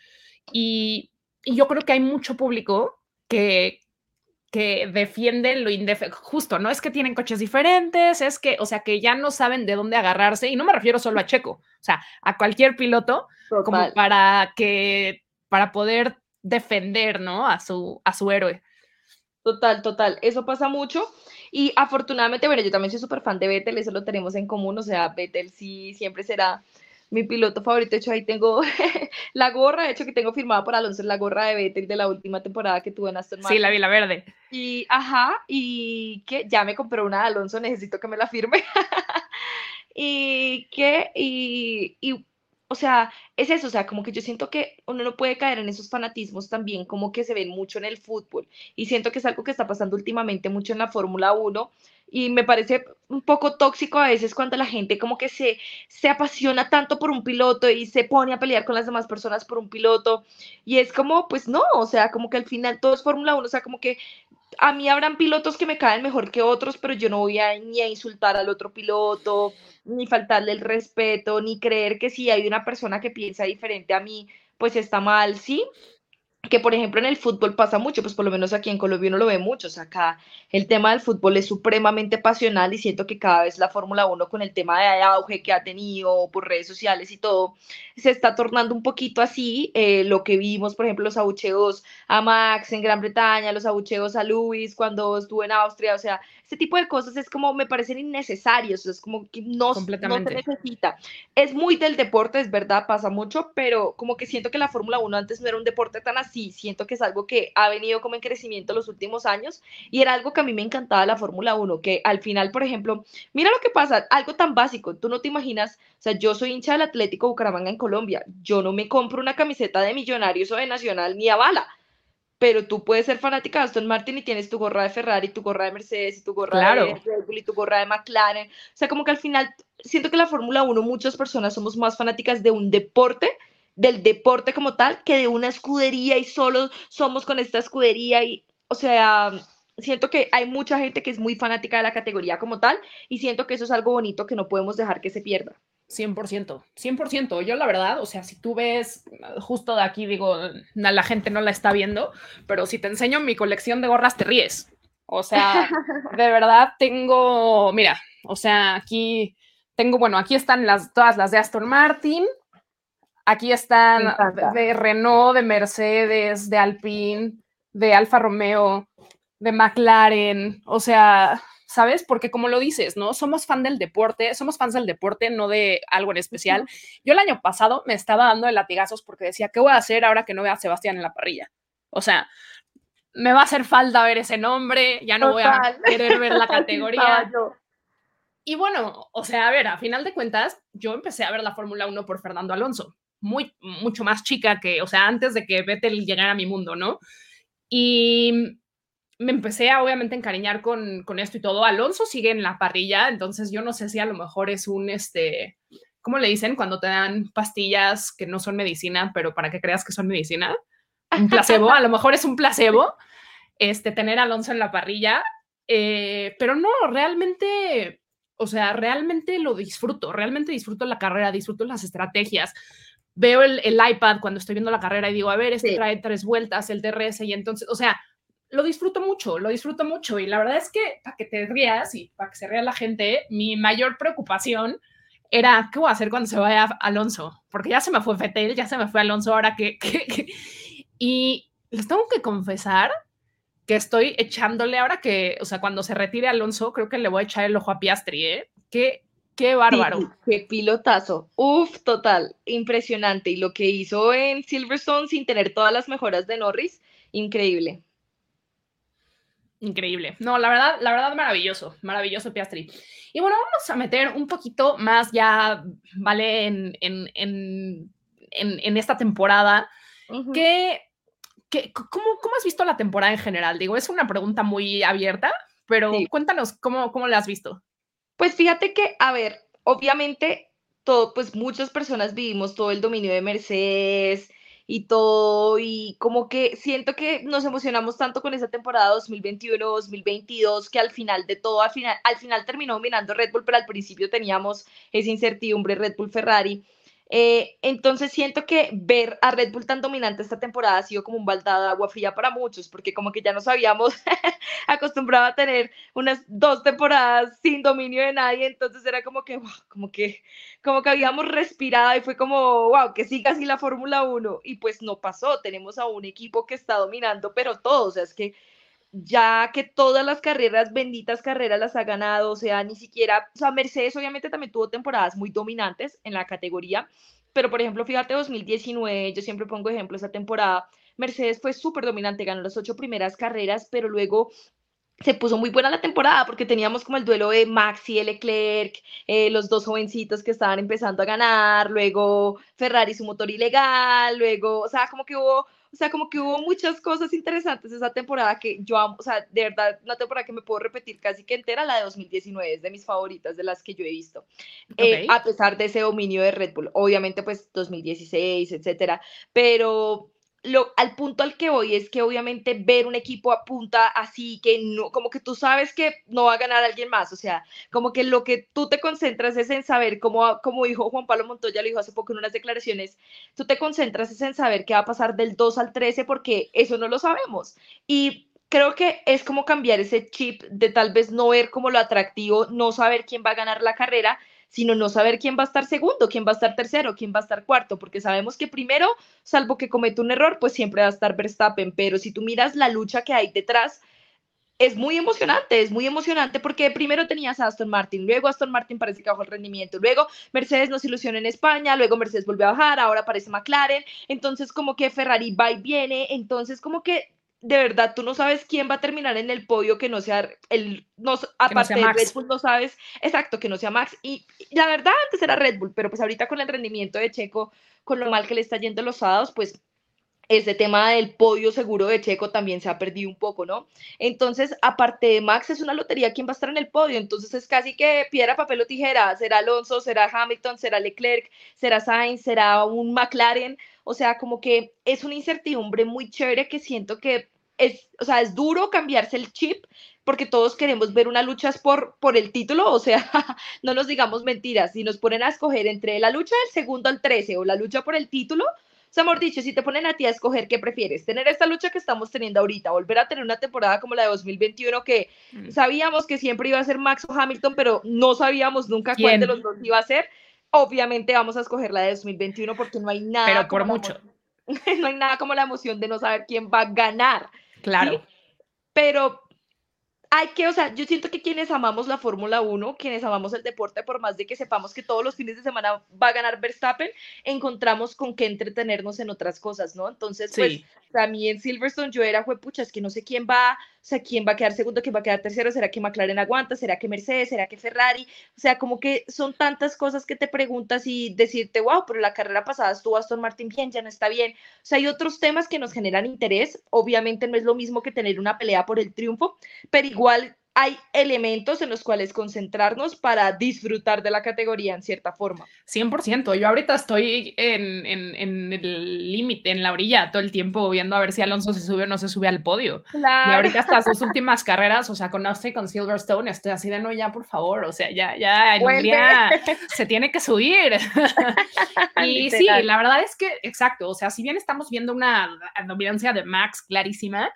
Y, y yo creo que hay mucho público que, que defienden lo indefendible, justo, no es que tienen coches diferentes, es que, o sea, que ya no saben de dónde agarrarse, y no me refiero solo a Checo, o sea, a cualquier piloto, como para que, para poder defender, ¿no? A su, a su héroe. Total, total, eso pasa mucho. Y afortunadamente, bueno, yo también soy súper fan de Vettel, eso lo tenemos en común, o sea, Vettel sí siempre será mi piloto favorito. De hecho, ahí tengo la gorra, de hecho, que tengo firmada por Alonso, la gorra de Vettel de la última temporada que tuve en Aston Martin. Sí, la vi, la verde. Y, ajá, y que ya me compré una de Alonso, necesito que me la firme. y que, y, y o sea, es eso, o sea, como que yo siento que uno no puede caer en esos fanatismos también, como que se ven mucho en el fútbol. Y siento que es algo que está pasando últimamente mucho en la Fórmula 1 y me parece un poco tóxico a veces cuando la gente como que se, se apasiona tanto por un piloto y se pone a pelear con las demás personas por un piloto y es como, pues no, o sea, como que al final todo es Fórmula 1, o sea, como que a mí habrán pilotos que me caen mejor que otros, pero yo no voy a ni a insultar al otro piloto, ni faltarle el respeto, ni creer que si hay una persona que piensa diferente a mí, pues está mal, ¿sí? Que por ejemplo en el fútbol pasa mucho, pues por lo menos aquí en Colombia uno lo ve mucho, o sea, acá el tema del fútbol es supremamente pasional y siento que cada vez la Fórmula 1 con el tema de auge que ha tenido por redes sociales y todo, se está tornando un poquito así, eh, lo que vimos, por ejemplo, los abucheos a Max en Gran Bretaña, los abucheos a Luis cuando estuvo en Austria, o sea, este tipo de cosas es como, me parecen innecesarios, es como que no, no se necesita. Es muy del deporte, es verdad, pasa mucho, pero como que siento que la Fórmula 1 antes no era un deporte tan así, siento que es algo que ha venido como en crecimiento los últimos años y era algo que a mí me encantaba la Fórmula 1, que al final, por ejemplo, mira lo que pasa, algo tan básico, tú no te imaginas, o sea, yo soy hincha del Atlético Bucaramanga en Colombia, yo no me compro una camiseta de Millonarios o de Nacional ni a bala pero tú puedes ser fanática de Aston Martin y tienes tu gorra de Ferrari, tu gorra de Mercedes, y tu gorra de Red Bull y tu gorra de McLaren. O sea, como que al final siento que la Fórmula 1 muchas personas somos más fanáticas de un deporte, del deporte como tal, que de una escudería y solo somos con esta escudería y, o sea, siento que hay mucha gente que es muy fanática de la categoría como tal y siento que eso es algo bonito que no podemos dejar que se pierda. 100%, 100%. Yo la verdad, o sea, si tú ves justo de aquí, digo, la gente no la está viendo, pero si te enseño mi colección de gorras, te ríes. O sea, de verdad tengo, mira, o sea, aquí tengo, bueno, aquí están las, todas las de Aston Martin, aquí están de Renault, de Mercedes, de Alpine, de Alfa Romeo, de McLaren, o sea, ¿sabes? Porque como lo dices, ¿no? Somos fan del deporte, somos fans del deporte, no de algo en especial. Yo el año pasado me estaba dando de latigazos porque decía, ¿qué voy a hacer ahora que no vea a Sebastián en la parrilla? O sea, me va a hacer falta ver ese nombre, ya no voy a querer ver la categoría. y bueno, o sea, a ver, a final de cuentas, yo empecé a ver la Fórmula 1 por Fernando Alonso, muy, mucho más chica que, o sea, antes de que Vettel llegara a mi mundo, ¿no? Y me empecé a obviamente encariñar con, con, esto y todo. Alonso sigue en la parrilla, entonces yo no sé si a lo mejor es un, este, ¿cómo le dicen? Cuando te dan pastillas que no son medicina, pero para que creas que son medicina. Un placebo, a lo mejor es un placebo, este, tener a Alonso en la parrilla, eh, pero no, realmente, o sea, realmente lo disfruto, realmente disfruto la carrera, disfruto las estrategias. Veo el, el iPad cuando estoy viendo la carrera y digo, a ver, este trae tres vueltas, el DRS, y entonces, o sea, lo disfruto mucho, lo disfruto mucho. Y la verdad es que para que te rías y para que se ría la gente, mi mayor preocupación era, ¿qué voy a hacer cuando se vaya Alonso? Porque ya se me fue Fetel, ya se me fue Alonso, ahora que... Y les tengo que confesar que estoy echándole ahora que, o sea, cuando se retire Alonso, creo que le voy a echar el ojo a Piastri, ¿eh? Qué, qué bárbaro. qué pilotazo. Uf, total, impresionante. Y lo que hizo en Silverstone sin tener todas las mejoras de Norris, increíble. Increíble. No, la verdad, la verdad, maravilloso, maravilloso Piastri. Y bueno, vamos a meter un poquito más ya, ¿vale? En, en, en, en esta temporada. ¿Qué, cómo, cómo, has visto la temporada en general? Digo, es una pregunta muy abierta, pero cuéntanos cómo, cómo la has visto. Pues fíjate que, a ver, obviamente, todo, pues muchas personas vivimos todo el dominio de Mercedes, y todo, y como que siento que nos emocionamos tanto con esa temporada 2021-2022 que al final de todo, al final, al final terminó dominando Red Bull, pero al principio teníamos esa incertidumbre Red Bull Ferrari. Eh, entonces siento que ver a Red Bull tan dominante esta temporada ha sido como un baldado de agua fría para muchos, porque como que ya nos habíamos acostumbrado a tener unas dos temporadas sin dominio de nadie, entonces era como que, como que, como que habíamos respirado y fue como, wow, que siga así la Fórmula 1 y pues no pasó, tenemos a un equipo que está dominando, pero todo, o sea, es que ya que todas las carreras, benditas carreras, las ha ganado, o sea, ni siquiera, o sea, Mercedes obviamente también tuvo temporadas muy dominantes en la categoría, pero por ejemplo, fíjate 2019, yo siempre pongo ejemplo esa temporada, Mercedes fue súper dominante, ganó las ocho primeras carreras, pero luego se puso muy buena la temporada porque teníamos como el duelo de Max y Leclerc, eh, los dos jovencitos que estaban empezando a ganar, luego Ferrari su motor ilegal, luego, o sea, como que hubo O sea, como que hubo muchas cosas interesantes esa temporada que yo amo, o sea, de verdad, una temporada que me puedo repetir casi que entera, la de 2019, es de mis favoritas, de las que yo he visto, eh, a pesar de ese dominio de Red Bull. Obviamente, pues 2016, etcétera, pero lo, al punto al que voy es que obviamente ver un equipo a punta así, que no, como que tú sabes que no va a ganar alguien más, o sea, como que lo que tú te concentras es en saber, como, como dijo Juan Pablo Montoya, lo dijo hace poco en unas declaraciones, tú te concentras es en saber qué va a pasar del 2 al 13 porque eso no lo sabemos. Y creo que es como cambiar ese chip de tal vez no ver como lo atractivo, no saber quién va a ganar la carrera, sino no saber quién va a estar segundo, quién va a estar tercero, quién va a estar cuarto, porque sabemos que primero, salvo que cometa un error, pues siempre va a estar Verstappen, pero si tú miras la lucha que hay detrás, es muy emocionante, es muy emocionante porque primero tenías a Aston Martin, luego Aston Martin parece que bajó el rendimiento, luego Mercedes nos ilusiona en España, luego Mercedes volvió a bajar, ahora aparece McLaren, entonces como que Ferrari va y viene, entonces como que de verdad tú no sabes quién va a terminar en el podio que no sea el no, aparte de Red Bull no sabes exacto que no sea Max y, la verdad antes era Red Bull pero pues ahorita con el rendimiento de Checo con lo mal que le está yendo los sábados pues ese tema del podio seguro de Checo también se ha perdido un poco, ¿no? Entonces, aparte de Max, es una lotería quién va a estar en el podio. Entonces, es casi que piedra, papel o tijera. Será Alonso, será Hamilton, será Leclerc, será Sainz, será un McLaren. O sea, como que es una incertidumbre muy chévere que siento que es, o sea, es duro cambiarse el chip porque todos queremos ver una lucha por, por el título, o sea, no nos digamos mentiras, si nos ponen a escoger entre la lucha del segundo al 13 o la lucha por el título, o sea, amor dicho, si te ponen a ti a escoger, ¿qué prefieres? ¿Tener esta lucha que estamos teniendo ahorita? ¿Volver a tener una temporada como la de 2021 que mm. sabíamos que siempre iba a ser Max o Hamilton, pero no sabíamos nunca cuál de los dos iba a ser? Obviamente vamos a escoger la de 2021 porque no hay nada. Pero por mucho. no hay nada como la emoción de no saber quién va a ganar. Claro. Pero hay que, o sea, yo siento que quienes amamos la Fórmula 1, quienes amamos el deporte, por más de que sepamos que todos los fines de semana va a ganar Verstappen, encontramos con qué entretenernos en otras cosas, ¿no? Entonces, pues, a mí en Silverstone yo era, pucha, es que no sé quién va, sea, quién va a quedar segundo, quién va a quedar tercero, será que McLaren aguanta, será que Mercedes, será que Ferrari, o sea, como que son tantas cosas que te preguntas y decirte, wow, pero la carrera pasada estuvo Aston Martin bien, ya no está bien. O sea, hay otros temas que nos generan interés, obviamente no es lo mismo que tener una pelea por el triunfo, pero igual hay elementos en los cuales concentrarnos para disfrutar de la categoría en cierta forma. 100%. Yo ahorita estoy en, en, el límite, en la orilla, todo el tiempo viendo a ver si Alonso se sube o no se sube al podio. Y ahorita estas dos últimas carreras, o sea, con Austin con Silverstone, estoy así de no, ya, por favor, o sea, ya, ya, en día se tiene que subir. y sí, la verdad es que, exacto, o sea, si bien estamos viendo una dominancia de Max clarísima,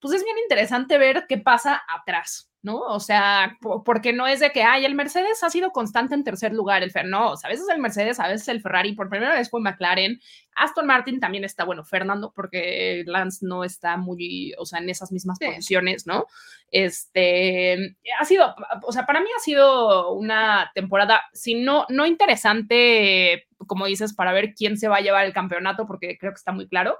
pues es bien interesante ver qué pasa atrás. ¿No? O sea, porque no es de que, ay, el Mercedes ha sido constante en tercer lugar, el Fer, no, a veces el Mercedes, a veces el Ferrari, por primera vez fue McLaren, Aston Martin también está, bueno, Fernando, porque Lance no está muy, o sea, en esas mismas posiciones, ¿no? Este, ha sido, o sea, para mí ha sido una temporada, si no, no interesante, como dices, para ver quién se va a llevar el campeonato, porque creo que está muy claro,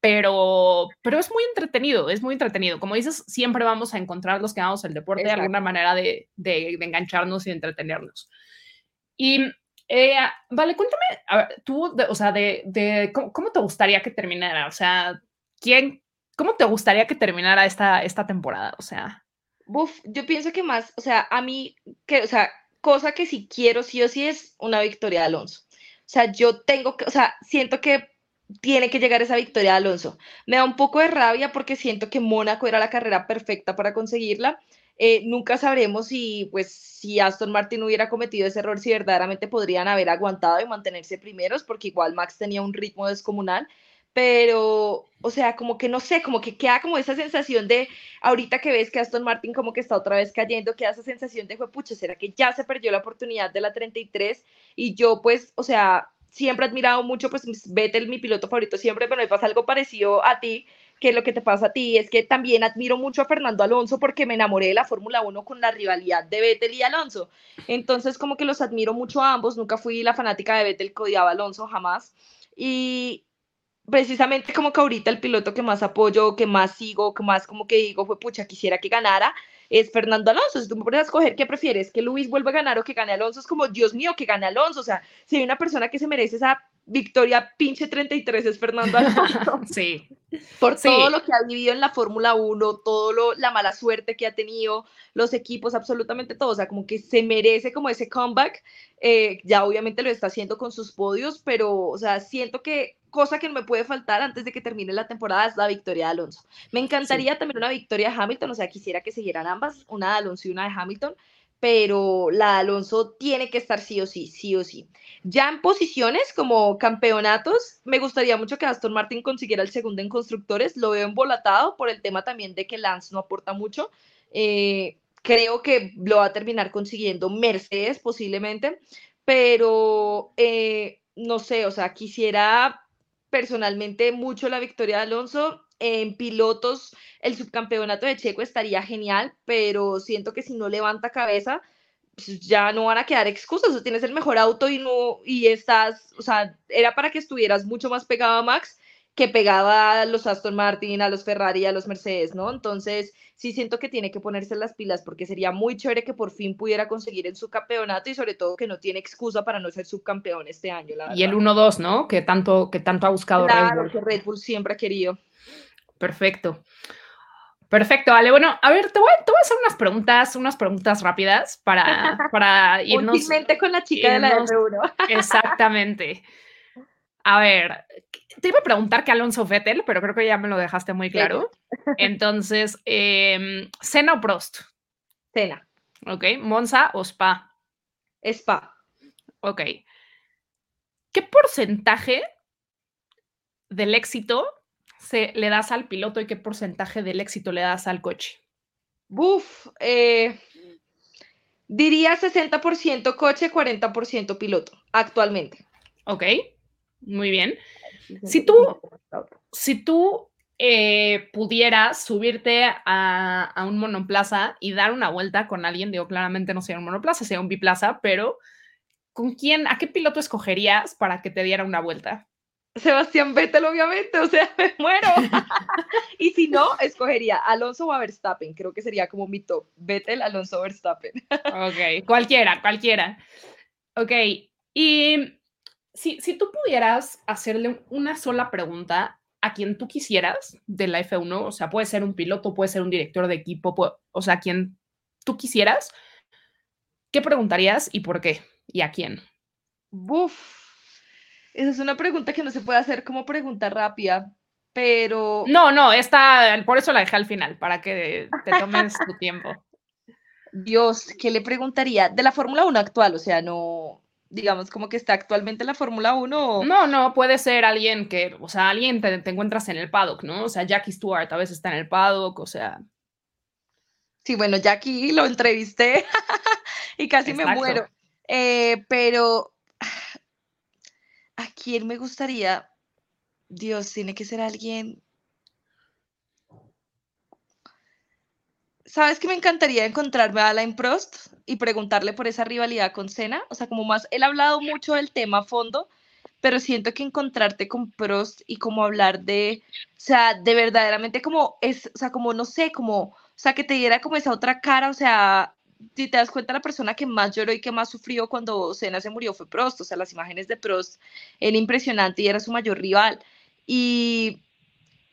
pero, pero es muy entretenido, es muy entretenido. Como dices, siempre vamos a encontrar los que amamos el deporte de alguna manera de, de, engancharnos y entretenernos. Y, eh, vale, cuéntame, a ver, tú, o sea, de, de ¿cómo, te gustaría que terminara? O sea, ¿quién, cómo te gustaría que terminara esta, esta temporada? O sea. Uf, yo pienso que más, o sea, a mí, que, o sea, cosa que si quiero sí o sí es una victoria de Alonso. O sea, yo tengo que, o sea, siento que tiene que llegar esa victoria de Alonso. Me da un poco de rabia porque siento que Mónaco era la carrera perfecta para conseguirla. Eh, nunca sabremos si, pues, si Aston Martin hubiera cometido ese error, si verdaderamente podrían haber aguantado y mantenerse primeros, porque igual Max tenía un ritmo descomunal. Pero, o sea, como que no sé, como que queda como esa sensación de, ahorita que ves que Aston Martin como que está otra vez cayendo, queda esa sensación de, pucha, ¿será que ya se perdió la oportunidad de la 33? Y yo, pues, o sea, siempre he admirado mucho, pues Vettel, mi piloto favorito siempre, pero me pasa algo parecido a ti, que lo que te pasa a ti es que también admiro mucho a Fernando Alonso porque me enamoré de la Fórmula 1 con la rivalidad de Vettel y Alonso. Entonces, como que los admiro mucho a ambos, nunca fui la fanática de Vettel que odiaba a Alonso, jamás. Y precisamente como que ahorita el piloto que más apoyo, que más sigo, que más como que digo fue, pucha, quisiera que ganara, es Fernando Alonso. Si tú me pones a escoger qué prefieres, que Luis vuelva a ganar o que gane Alonso, es como, Dios mío, que gane Alonso. O sea, si hay una persona que se merece esa victoria pinche 33 es Fernando Alonso. sí. por todo lo que ha vivido en la Fórmula 1, todo lo, la mala suerte que ha tenido, los equipos, absolutamente todo, o sea, como que se merece como ese comeback, eh, ya obviamente lo está haciendo con sus podios, pero, o sea, siento que cosa que no me puede faltar antes de que termine la temporada es la victoria de Alonso. Me encantaría también una victoria de Hamilton, o sea, quisiera que siguieran ambas, una de Alonso y una de Hamilton, pero la de Alonso tiene que estar sí o sí, sí o sí. Ya en posiciones como campeonatos, me gustaría mucho que Aston Martin consiguiera el segundo en constructores. Lo veo embolatado por el tema también de que Lance no aporta mucho. Eh, creo que lo va a terminar consiguiendo Mercedes posiblemente, pero eh, no sé, o sea, quisiera personalmente mucho la victoria de Alonso. En pilotos, el subcampeonato de Checo estaría genial, pero siento que si no levanta cabeza, pues ya no van a quedar excusas. O tienes el mejor auto y no, y estás, o sea, era para que estuvieras mucho más pegado a Max que pegaba a los Aston Martin, a los Ferrari, a los Mercedes, ¿no? Entonces, sí siento que tiene que ponerse las pilas porque sería muy chévere que por fin pudiera conseguir en su campeonato y sobre todo que no tiene excusa para no ser subcampeón este año. y el 1-2, ¿no? Que tanto, que tanto ha buscado Red Bull. que Red Bull siempre ha querido. Perfecto. Perfecto, Ale. Bueno, a ver, te voy, a hacer unas preguntas, unas preguntas rápidas para, para irnos. Últimamente con la chica de la R1. Exactamente. A ver, te iba a preguntar que Alonso Vettel, pero creo que ya me lo dejaste muy claro. Entonces, eh, ¿Cena o Prost? Cena. Ok. ¿Monza o Spa? Spa. Ok. ¿Qué porcentaje del éxito se, le das al piloto y qué porcentaje del éxito le das al coche? Buf, eh, diría 60% coche, 40% piloto, actualmente. Ok. Muy bien. Si tú, si tú eh, pudieras subirte a, un monoplaza y dar una vuelta con alguien, digo, claramente no sería un monoplaza, sería un biplaza, pero ¿con quién, a qué piloto escogerías para que te diera una vuelta? Sebastián Vettel, obviamente, o sea, me muero. y si no, escogería Alonso o Verstappen, creo que sería como mi top. Vettel, Alonso, Verstappen. ok, cualquiera, cualquiera. Ok, y si, tú pudieras hacerle una sola pregunta a quien tú quisieras de la F1, o sea, puede ser un piloto, puede ser un director de equipo, o sea, quien tú quisieras, ¿qué preguntarías y por qué? ¿Y a quién? Buf, esa es una pregunta que no se puede hacer como pregunta rápida, pero... No, no, esta, por eso la dejé al final, para que te tomes tu tiempo. Dios, ¿qué le preguntaría? De la Fórmula 1 actual, o sea, no, digamos, como que está actualmente en la Fórmula 1? No, no, puede ser alguien que, o sea, alguien te, encuentras en el paddock, ¿no? O sea, Jackie Stewart a veces está en el paddock, o sea. Sí, bueno, Jackie lo entrevisté y casi me muero. Eh, pero, ¿a quién me gustaría? Dios, tiene que ser alguien ¿Sabes que me encantaría encontrarme a Alain Prost y preguntarle por esa rivalidad con Senna? O sea, como más, él ha hablado mucho del tema a fondo, pero siento que encontrarte con Prost y como hablar de, o sea, de verdaderamente como es, o sea, como no sé, como, o sea, que te diera como esa otra cara, o sea, si te das cuenta, la persona que más lloró y que más sufrió cuando Senna se murió fue Prost, o sea, las imágenes de Prost eran impresionantes y era su mayor rival. Y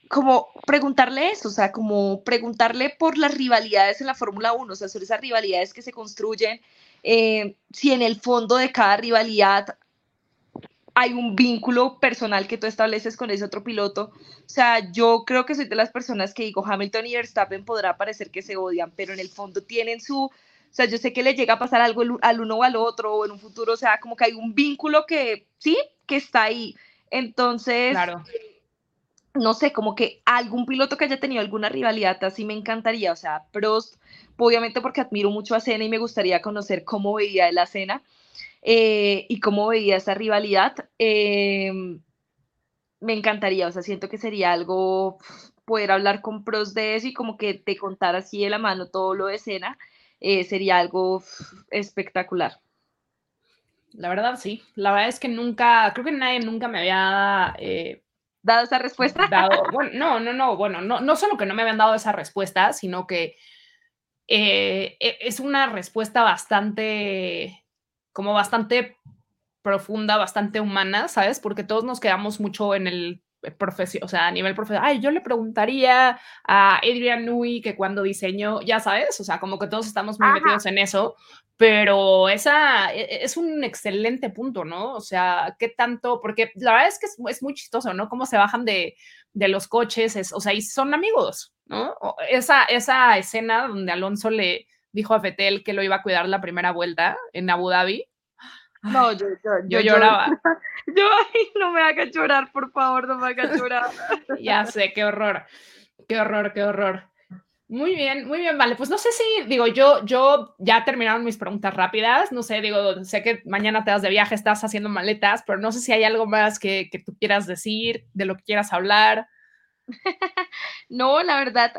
como preguntarle eso, o sea, como preguntarle por las rivalidades en la Fórmula 1, o sea, sobre esas rivalidades que se construyen, eh, si en el fondo de cada rivalidad hay un vínculo personal que tú estableces con ese otro piloto. O sea, yo creo que soy de las personas que digo, Hamilton y Verstappen podrá parecer que se odian, pero en el fondo tienen su, o sea, yo sé que le llega a pasar algo al uno o al otro o en un futuro, o sea, como que hay un vínculo que, sí, que está ahí. Entonces, claro no sé, como que algún piloto que haya tenido alguna rivalidad así me encantaría, o sea, Prost, obviamente porque admiro mucho a Cena y me gustaría conocer cómo veía la cena eh, y cómo veía esa rivalidad. Em, me encantaría, o sea, siento que sería algo poder hablar con Prost de eso y como que te contar así de la mano todo lo de Cena, eh, sería algo espectacular. La verdad, sí. La verdad es que nunca, creo que nadie nunca me había eh, dado esa respuesta? bueno, no, no, no, bueno, no, no solo que no me habían dado esa respuesta, sino que eh, e, es una respuesta bastante, como bastante profunda, bastante humana, ¿sabes? Porque todos nos quedamos mucho en el profesión, o sea, a nivel profesional, ay, yo le preguntaría a Adrian Nui que cuando diseñó, ya sabes, o sea, como que todos estamos muy metidos en eso, pero esa e, e, es un excelente punto, ¿no? O sea, ¿qué tanto? Porque la verdad es que es, muy chistoso, ¿no? Cómo se bajan de, de los coches, es, o sea, y son amigos, ¿no? Esa, esa escena donde Alonso le dijo a Fetel que lo iba a cuidar la primera vuelta en Abu Dhabi, no, yo, yo, lloraba. Yo, ay, no me hagas llorar, por favor, no me hagas llorar. ya sé, qué horror, qué horror, qué horror. Muy bien, muy bien, vale. Pues no sé si, digo, yo, yo ya terminaron mis preguntas rápidas. No sé, digo, sé que mañana te vas de viaje, estás haciendo maletas, pero no sé si hay algo más que, que tú quieras decir, de lo que quieras hablar. no, la verdad,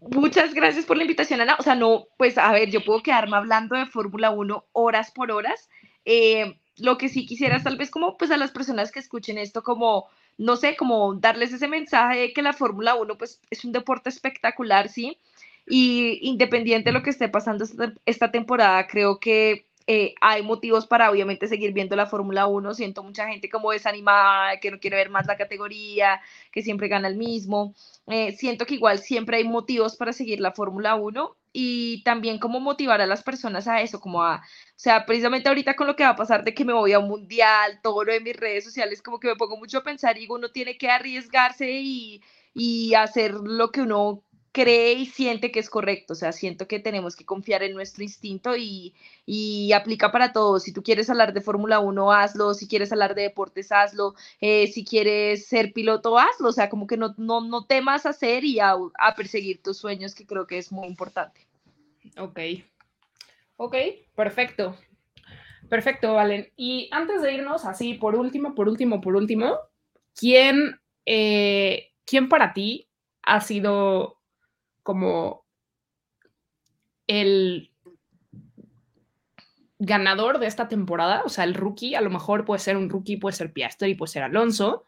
muchas gracias por la invitación, Ana. O sea, no, pues a ver, yo puedo quedarme hablando de Fórmula 1 horas por horas. Eh, lo que sí quisiera tal vez como pues a las personas que escuchen esto como no sé, como darles ese mensaje de que la Fórmula 1 pues es un deporte espectacular, ¿sí? Y independiente de lo que esté pasando esta temporada, creo que eh, hay motivos para obviamente seguir viendo la Fórmula 1. Siento mucha gente como desanimada, que no quiere ver más la categoría, que siempre gana el mismo. Eh, siento que igual siempre hay motivos para seguir la Fórmula 1 y también como motivar a las personas a eso, como a, o sea, precisamente ahorita con lo que va a pasar de que me voy a un mundial, todo lo de mis redes sociales, como que me pongo mucho a pensar y uno tiene que arriesgarse y, y hacer lo que uno cree y siente que es correcto. O sea, siento que tenemos que confiar en nuestro instinto y, y aplica para todo. Si tú quieres hablar de Fórmula 1, hazlo. Si quieres hablar de deportes, hazlo. Eh, si quieres ser piloto, hazlo. O sea, como que no, no, no temas hacer y a, a perseguir tus sueños, que creo que es muy importante. Ok. Ok, perfecto. Perfecto, Valen. Y antes de irnos, así, por último, por último, por último, ¿quién, eh, ¿quién para ti ha sido como el ganador de esta temporada, o sea, el rookie, a lo mejor puede ser un rookie, puede ser Piastri, puede ser Alonso.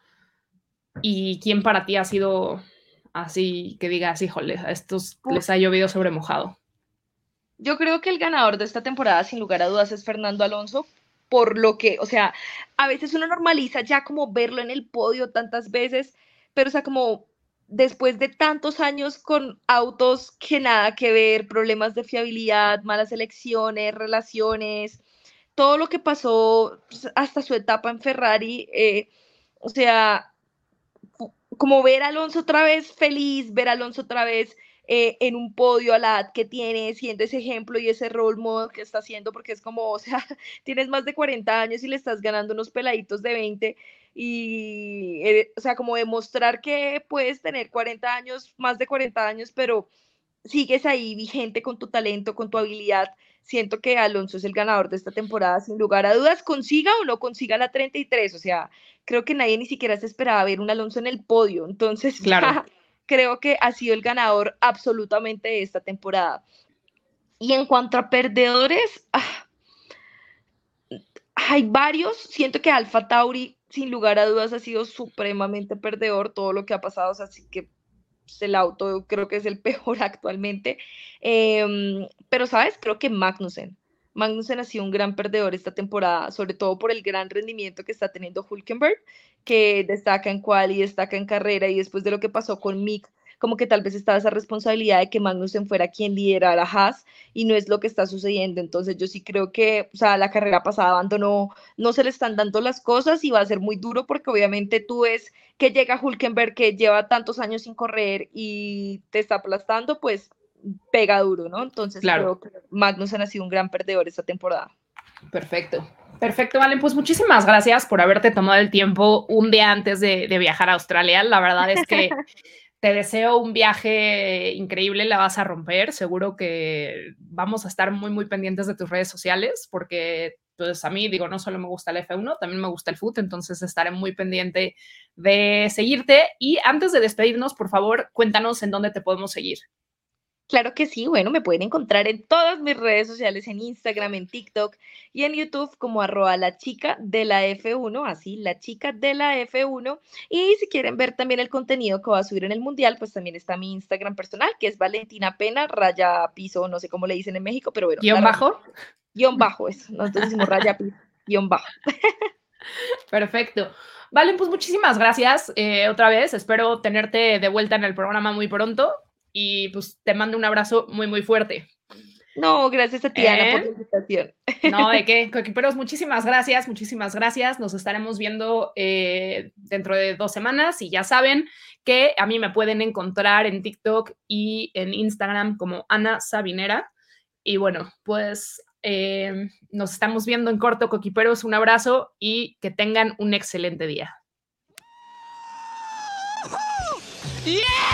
¿Y quién para ti ha sido así que digas, híjole, a estos les ha llovido sobre mojado? Yo creo que el ganador de esta temporada, sin lugar a dudas, es Fernando Alonso, por lo que, o sea, a veces uno normaliza ya como verlo en el podio tantas veces, pero o sea, como después de tantos años con autos que nada que ver, problemas de fiabilidad, malas elecciones, relaciones, todo lo que pasó pues, hasta su etapa en Ferrari, eh, o sea, como ver a Alonso otra vez feliz, ver a Alonso otra vez eh, en un podio a la edad que tiene, siendo ese ejemplo y ese role model que está haciendo, porque es como, o sea, tienes más de 40 años y le estás ganando unos peladitos de 20 y, eh, o sea, como demostrar que puedes tener 40 años, más de 40 años, pero sigues ahí vigente con tu talento, con tu habilidad. Siento que Alonso es el ganador de esta temporada, sin lugar a dudas, consiga o no consiga la 33. O sea, creo que nadie ni siquiera se esperaba ver un Alonso en el podio. Entonces, claro. creo que ha sido el ganador absolutamente de esta temporada. Y en cuanto a perdedores, ah, hay varios. Siento que Alfa Tauri sin lugar a dudas ha sido supremamente perdedor todo lo que ha pasado, así que el auto creo que es el peor actualmente. Em, pero, ¿sabes? Creo que Magnussen. Magnussen ha sido un gran perdedor esta temporada, sobre todo por el gran rendimiento que está teniendo Hulkenberg, que destaca en cual y destaca en carrera, y después de lo que pasó con Mick como que tal vez estaba esa responsabilidad de que Magnussen fuera quien liderara Haas y no es lo que está sucediendo. Entonces yo sí creo que, o sea, la carrera pasada abandonó, no se le están dando las cosas y va a ser muy duro porque obviamente tú ves que llega Hulkenberg que lleva tantos años sin correr y te está aplastando, pues pega duro, ¿no? Entonces claro. creo que Magnussen ha sido un gran perdedor esta temporada. Perfecto. Perfecto, Valen. Pues muchísimas gracias por haberte tomado el tiempo un día antes de, de viajar a Australia. La verdad es que Te deseo un viaje increíble, la vas a romper. Seguro que vamos a estar muy, muy pendientes de tus redes sociales porque pues a mí, digo, no solo me gusta el F1, también me gusta el foot, entonces estaré muy pendiente de seguirte. Y antes de despedirnos, por favor, cuéntanos en dónde te podemos seguir. Claro que sí, bueno, me pueden encontrar en todas mis redes sociales, en Instagram, en TikTok y en YouTube como arroba la chica de la F1, así, la chica de la F1. Y si quieren ver también el contenido que va a subir en el Mundial, pues también está mi Instagram personal, que es Valentina Pena, raya piso, no sé cómo le dicen en México, pero bueno. ¿Guión bajo? Guión bajo, eso, nosotros decimos raya piso, guion bajo. Perfecto. Vale, pues muchísimas gracias eh, otra vez. Espero tenerte de vuelta en el programa muy pronto y pues te mando un abrazo muy, muy fuerte. No, gracias a ti, Ana, por ¿Eh? la invitación. No, de qué, Coquiperos, muchísimas gracias, muchísimas gracias. Nos estaremos viendo eh, dentro de dos semanas y ya saben que a mí me pueden encontrar en TikTok y en Instagram como Ana Sabinera. Y bueno, pues eh, nos estamos viendo en corto, Coquiperos. Un abrazo y que tengan un excelente día. Yes!